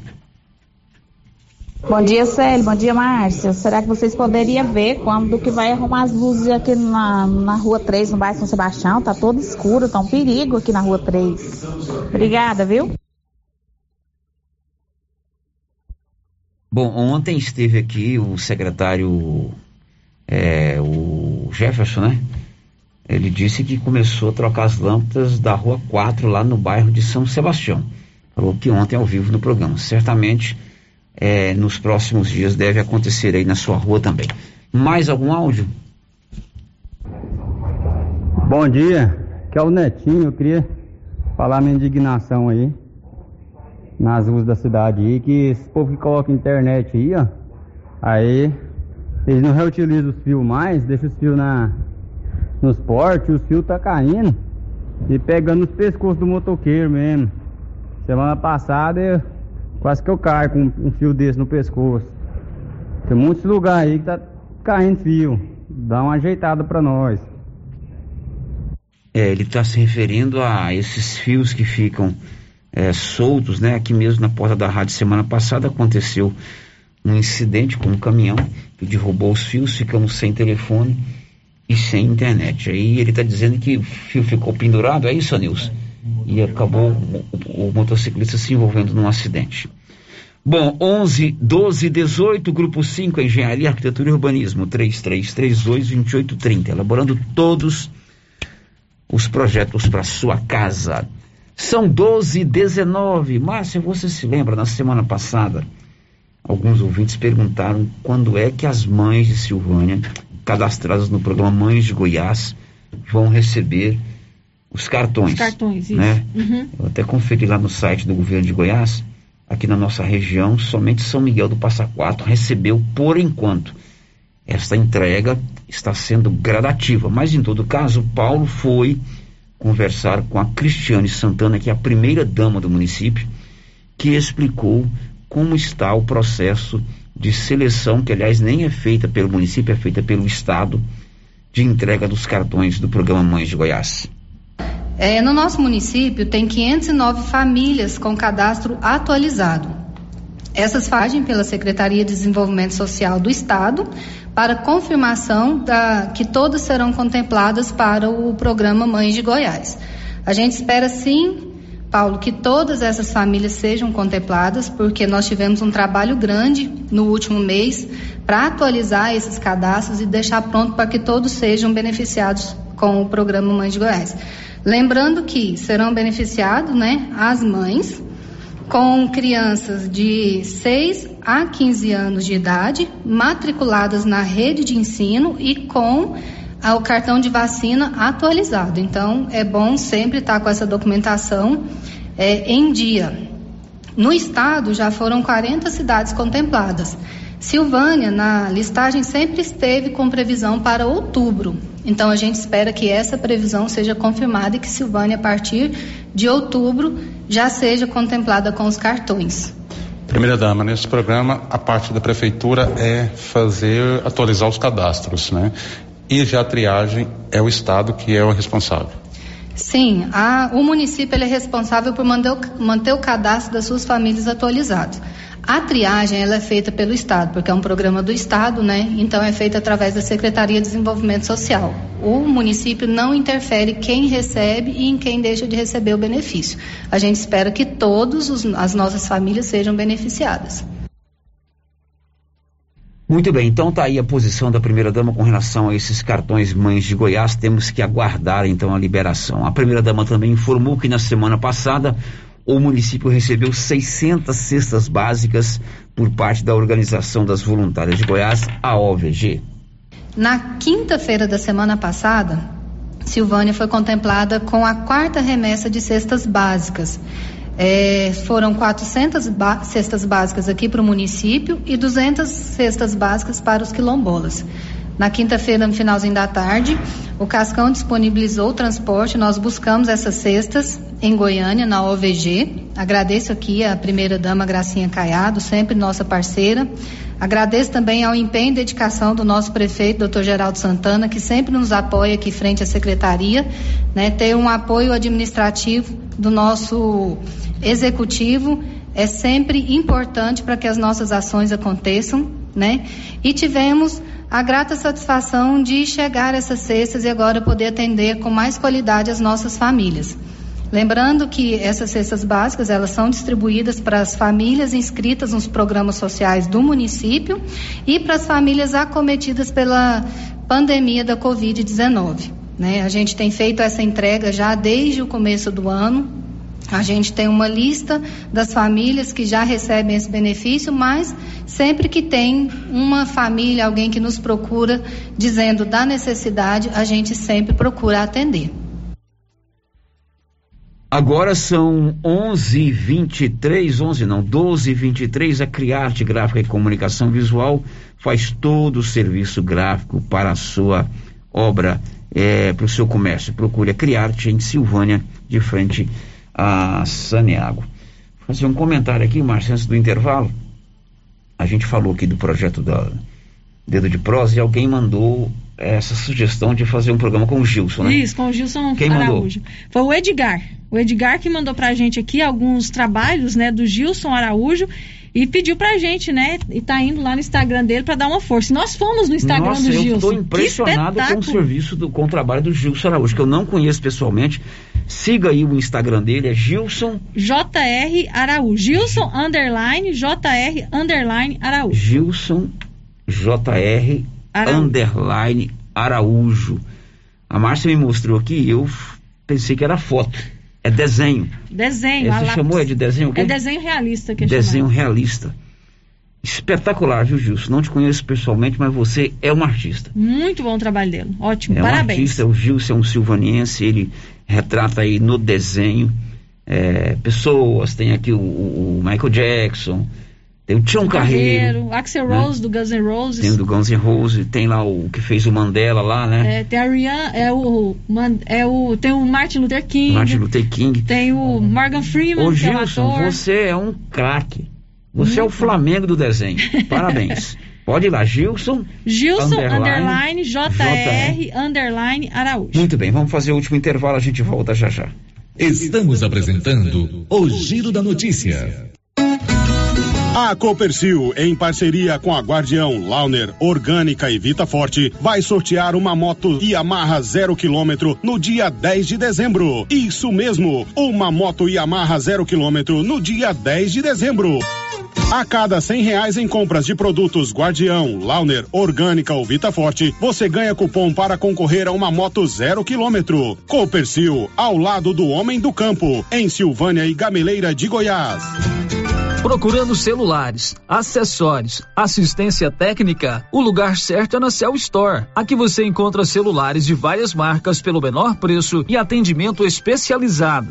Bom dia, Célio. Bom dia, Márcia. Será que vocês poderiam ver quando que vai arrumar as luzes aqui na, na rua 3, no bairro São Sebastião? Tá todo escuro, tá um perigo aqui na rua 3. Obrigada, viu? Bom, ontem esteve aqui o secretário, é, o Jefferson, né? Ele disse que começou a trocar as lâmpadas da rua 4 lá no bairro de São Sebastião. Falou que ontem ao vivo no programa. Certamente é, nos próximos dias deve acontecer aí na sua rua também. Mais algum áudio? Bom dia, que é o Netinho, eu queria falar minha indignação aí nas ruas da cidade aí, que esse povo que coloca internet aí, ó, aí eles não reutilizam os fios mais, deixa os fios na, nos portes, os fios tá caindo e pegando nos pescoços do motoqueiro mesmo. Semana passada eu, quase que eu caio com um fio desse no pescoço. Tem muitos lugares aí que tá caindo fio. Dá uma ajeitada pra nós. É, ele está se referindo a esses fios que ficam é, soltos, né? Aqui mesmo na porta da rádio semana passada aconteceu um incidente com um caminhão que derrubou os fios, ficamos sem telefone e sem internet. Aí ele está dizendo que o fio ficou pendurado, é isso, Nilson? E acabou o, o- motociclista se envolvendo num acidente. Bom, 11, 12, 18, grupo 5, Engenharia, Arquitetura e Urbanismo, 3332-2830, elaborando todos os projetos para sua casa. São 12 e 19. Márcia, você se lembra, na semana passada, alguns ouvintes perguntaram quando é que as mães de Silvânia cadastradas no programa Mães de Goiás vão receber os cartões. Os cartões, isso. Né? Uhum. Eu até conferi lá no site do governo de Goiás, aqui na nossa região, somente São Miguel do Passa Quatro recebeu por enquanto. Esta entrega está sendo gradativa, mas em todo caso, Paulo foi conversar com a Cristiane Santana, que é a primeira dama do município, que explicou como está o processo de seleção, que aliás nem é feita pelo município, é feita pelo Estado, de entrega dos cartões do programa Mães de Goiás. É, no nosso município tem 509 famílias com cadastro atualizado. Essas fazem pela Secretaria de Desenvolvimento Social do Estado para confirmação da, que todas serão contempladas para o programa Mães de Goiás. A gente espera sim, Paulo, que todas essas famílias sejam contempladas, porque nós tivemos um trabalho grande no último mês para atualizar esses cadastros e deixar pronto para que todos sejam beneficiados com o programa Mães de Goiás. Lembrando que serão beneficiados né, as mães com crianças de 6 a 15 anos de idade, matriculadas na rede de ensino e com o cartão de vacina atualizado. Então, é bom sempre estar com essa documentação é, em dia. No estado, já foram 40 cidades contempladas. Silvânia, na listagem, sempre esteve com previsão para outubro. Então, a gente espera que essa previsão seja confirmada e que Silvânia, a partir de outubro, já seja contemplada com os cartões. Primeira dama, nesse programa, a parte da prefeitura é fazer, atualizar os cadastros, né? E já a triagem é o Estado que é o responsável. Sim, a, o município é responsável por manter o, manter o cadastro das suas famílias atualizado. A triagem ela é feita pelo Estado, porque é um programa do Estado, né? Então é feita através da Secretaria de Desenvolvimento Social. O município não interfere quem recebe e em quem deixa de receber o benefício. A gente espera que todas as nossas famílias sejam beneficiadas. Muito bem, então tá aí a posição da primeira dama com relação a esses cartões mães de Goiás. Temos que aguardar então a liberação. A primeira dama também informou que na semana passada o município recebeu 600 cestas básicas por parte da Organização das Voluntárias de Goiás, a OVG. Na quinta-feira da semana passada, Silvânia foi contemplada com a quarta remessa de cestas básicas. É, foram 400 cestas básicas aqui para o município e 200 cestas básicas para os quilombolas. Na quinta-feira, no finalzinho da tarde, o Cascão disponibilizou o transporte. Nós buscamos essas cestas em Goiânia, na OVG. Agradeço aqui a primeira-dama Gracinha Caiado, sempre nossa parceira. Agradeço também ao empenho e dedicação do nosso prefeito, doutor Geraldo Santana, que sempre nos apoia aqui frente à secretaria, né? Ter um apoio administrativo do nosso executivo é sempre importante para que as nossas ações aconteçam, né? E tivemos a grata satisfação de chegar essas cestas e agora poder atender com mais qualidade as nossas famílias. Lembrando que essas cestas básicas, elas são distribuídas para as famílias inscritas nos programas sociais do município e para as famílias acometidas pela pandemia da Covid-19. Né? A gente tem feito essa entrega já desde o começo do ano, a gente tem uma lista das famílias que já recebem esse benefício, mas sempre que tem uma família, alguém que nos procura dizendo da necessidade, a gente sempre procura atender. Agora são 11:23, 11 não, 12:23. A Criarte Gráfica e Comunicação Visual faz todo o serviço gráfico para a sua obra, é, para o seu comércio. Procure a Criarte em Silvânia, de frente a Saneago. Vou fazer um comentário aqui, Márcio, antes do intervalo. A gente falou aqui do projeto da Dedo de Prosa e alguém mandou essa sugestão de fazer um programa com o Gilson, né? Isso, com o Gilson Quem Araújo. Mandou? Foi o Edgar. O Edgar que mandou pra gente aqui alguns trabalhos, né, do Gilson Araújo e pediu pra gente, né? E tá indo lá no Instagram dele para dar uma força. Nós fomos no Instagram Nossa, do Gilson. eu estou impressionado com o serviço, do, com o trabalho do Gilson Araújo, que eu não conheço pessoalmente. Siga aí o Instagram dele, é Gilson. JR Araújo. Gilson underline JR underline Araújo. Gilson JR Araújo. underline Araújo. A Márcia me mostrou aqui, eu pensei que era foto. É desenho. Desenho. Você chamou é de desenho o quê? É desenho realista que Desenho realista. Espetacular, viu, Gilson? Não te conheço pessoalmente, mas você é um artista. Muito bom o trabalho dele. Ótimo, é parabéns. Um artista, o Gilson é um silvaniense, ele retrata aí no desenho é, pessoas, tem aqui o, o, Michael Jackson, tem o Tião Carreiro, Carreiro, Axel né? Rose do Guns N' Roses. Tem do Guns N' Roses, tem lá o que fez o Mandela lá, né? É, tem a Rihanna, é o, é o, tem o Martin Luther King. Martin Luther King. Tem o Morgan Freeman, Ô, que Gilson, é um ator. você é um craque. Você é o Flamengo do desenho. Parabéns. <laughs> Pode ir lá, Gilson. Gilson, underline, underline JR, JR, underline, Araújo. Muito bem, vamos fazer o último intervalo, a gente volta já já. Estamos apresentando o Giro da Notícia. A Copercil, em parceria com a Guardião, Launer, Orgânica e Vita Forte, vai sortear uma moto Yamaha zero quilômetro no dia 10 de dezembro. Isso mesmo, uma moto Yamaha zero quilômetro no dia 10 de dezembro. A cada cem reais em compras de produtos Guardião, Launer, Orgânica ou Vita Forte, você ganha cupom para concorrer a uma moto zero quilômetro. Copercil, ao lado do homem do campo, em Silvânia e Gameleira de Goiás. Procurando celulares, acessórios, assistência técnica, o lugar certo é na Cell Store. Aqui você encontra celulares de várias marcas pelo menor preço e atendimento especializado.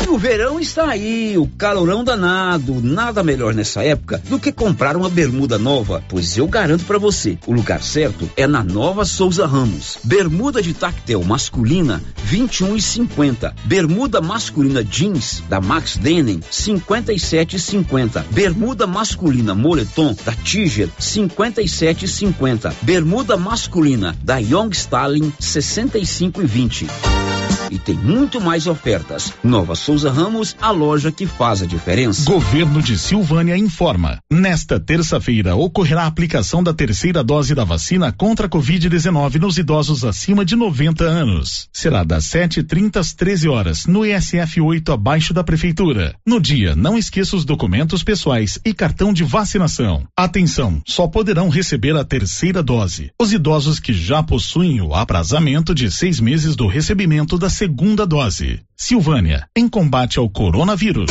7381. O verão está aí, o calorão danado. Nada melhor nessa época do que comprar uma bermuda nova, pois eu garanto para você, o lugar certo é na Nova Souza Ramos. Bermuda de tactel masculina 21 e 50. Bermuda masculina jeans da Max Denim 57 e 50. Bermuda masculina moletom da Tiger 57 e 50. Bermuda masculina da Young Stalin 65 e 20 e tem muito mais ofertas. Nova Souza Ramos, a loja que faz a diferença. Governo de Silvânia informa. Nesta terça-feira ocorrerá a aplicação da terceira dose da vacina contra a Covid-19 nos idosos acima de 90 anos. Será das 7h30 às 13 horas no ISF 8 abaixo da prefeitura. No dia, não esqueça os documentos pessoais e cartão de vacinação. Atenção, só poderão receber a terceira dose. Os idosos que já possuem o aprazamento de seis meses do recebimento da segunda dose. Silvânia, em combate ao coronavírus.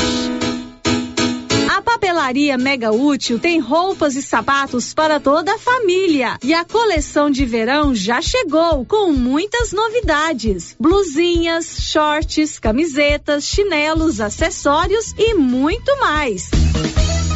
A papelaria Mega Útil tem roupas e sapatos para toda a família. E a coleção de verão já chegou com muitas novidades: blusinhas, shorts, camisetas, chinelos, acessórios e muito mais.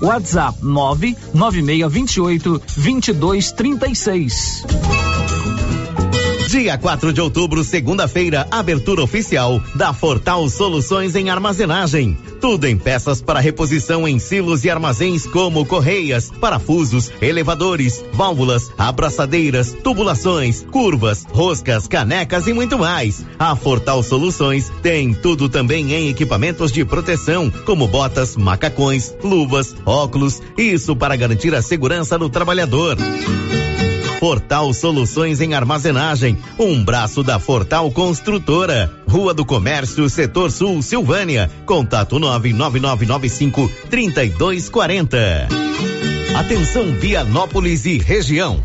WhatsApp 99628 2236. Dia 4 de outubro, segunda-feira, abertura oficial da Fortal Soluções em Armazenagem. Tudo em peças para reposição em silos e armazéns como correias, parafusos, elevadores, válvulas, abraçadeiras, tubulações, curvas, roscas, canecas e muito mais. A Fortal Soluções tem tudo também em equipamentos de proteção, como botas, macacões, luvas, óculos, isso para garantir a segurança do trabalhador. Fortal Soluções em Armazenagem, um braço da Fortal Construtora. Rua do Comércio, Setor Sul, Silvânia. Contato 99995 3240. Atenção Vianópolis e região.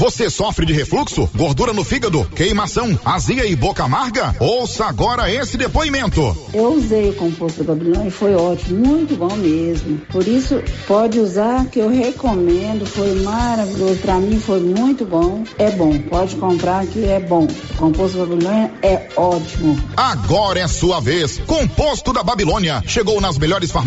Você sofre de refluxo, gordura no fígado, queimação, azia e boca amarga? Ouça agora esse depoimento. Eu usei o composto da Babilônia e foi ótimo, muito bom mesmo. Por isso, pode usar que eu recomendo, foi maravilhoso. Para mim foi muito bom. É bom, pode comprar que é bom. O composto da Babilônia é ótimo. Agora é sua vez. Composto da Babilônia chegou nas melhores farmácias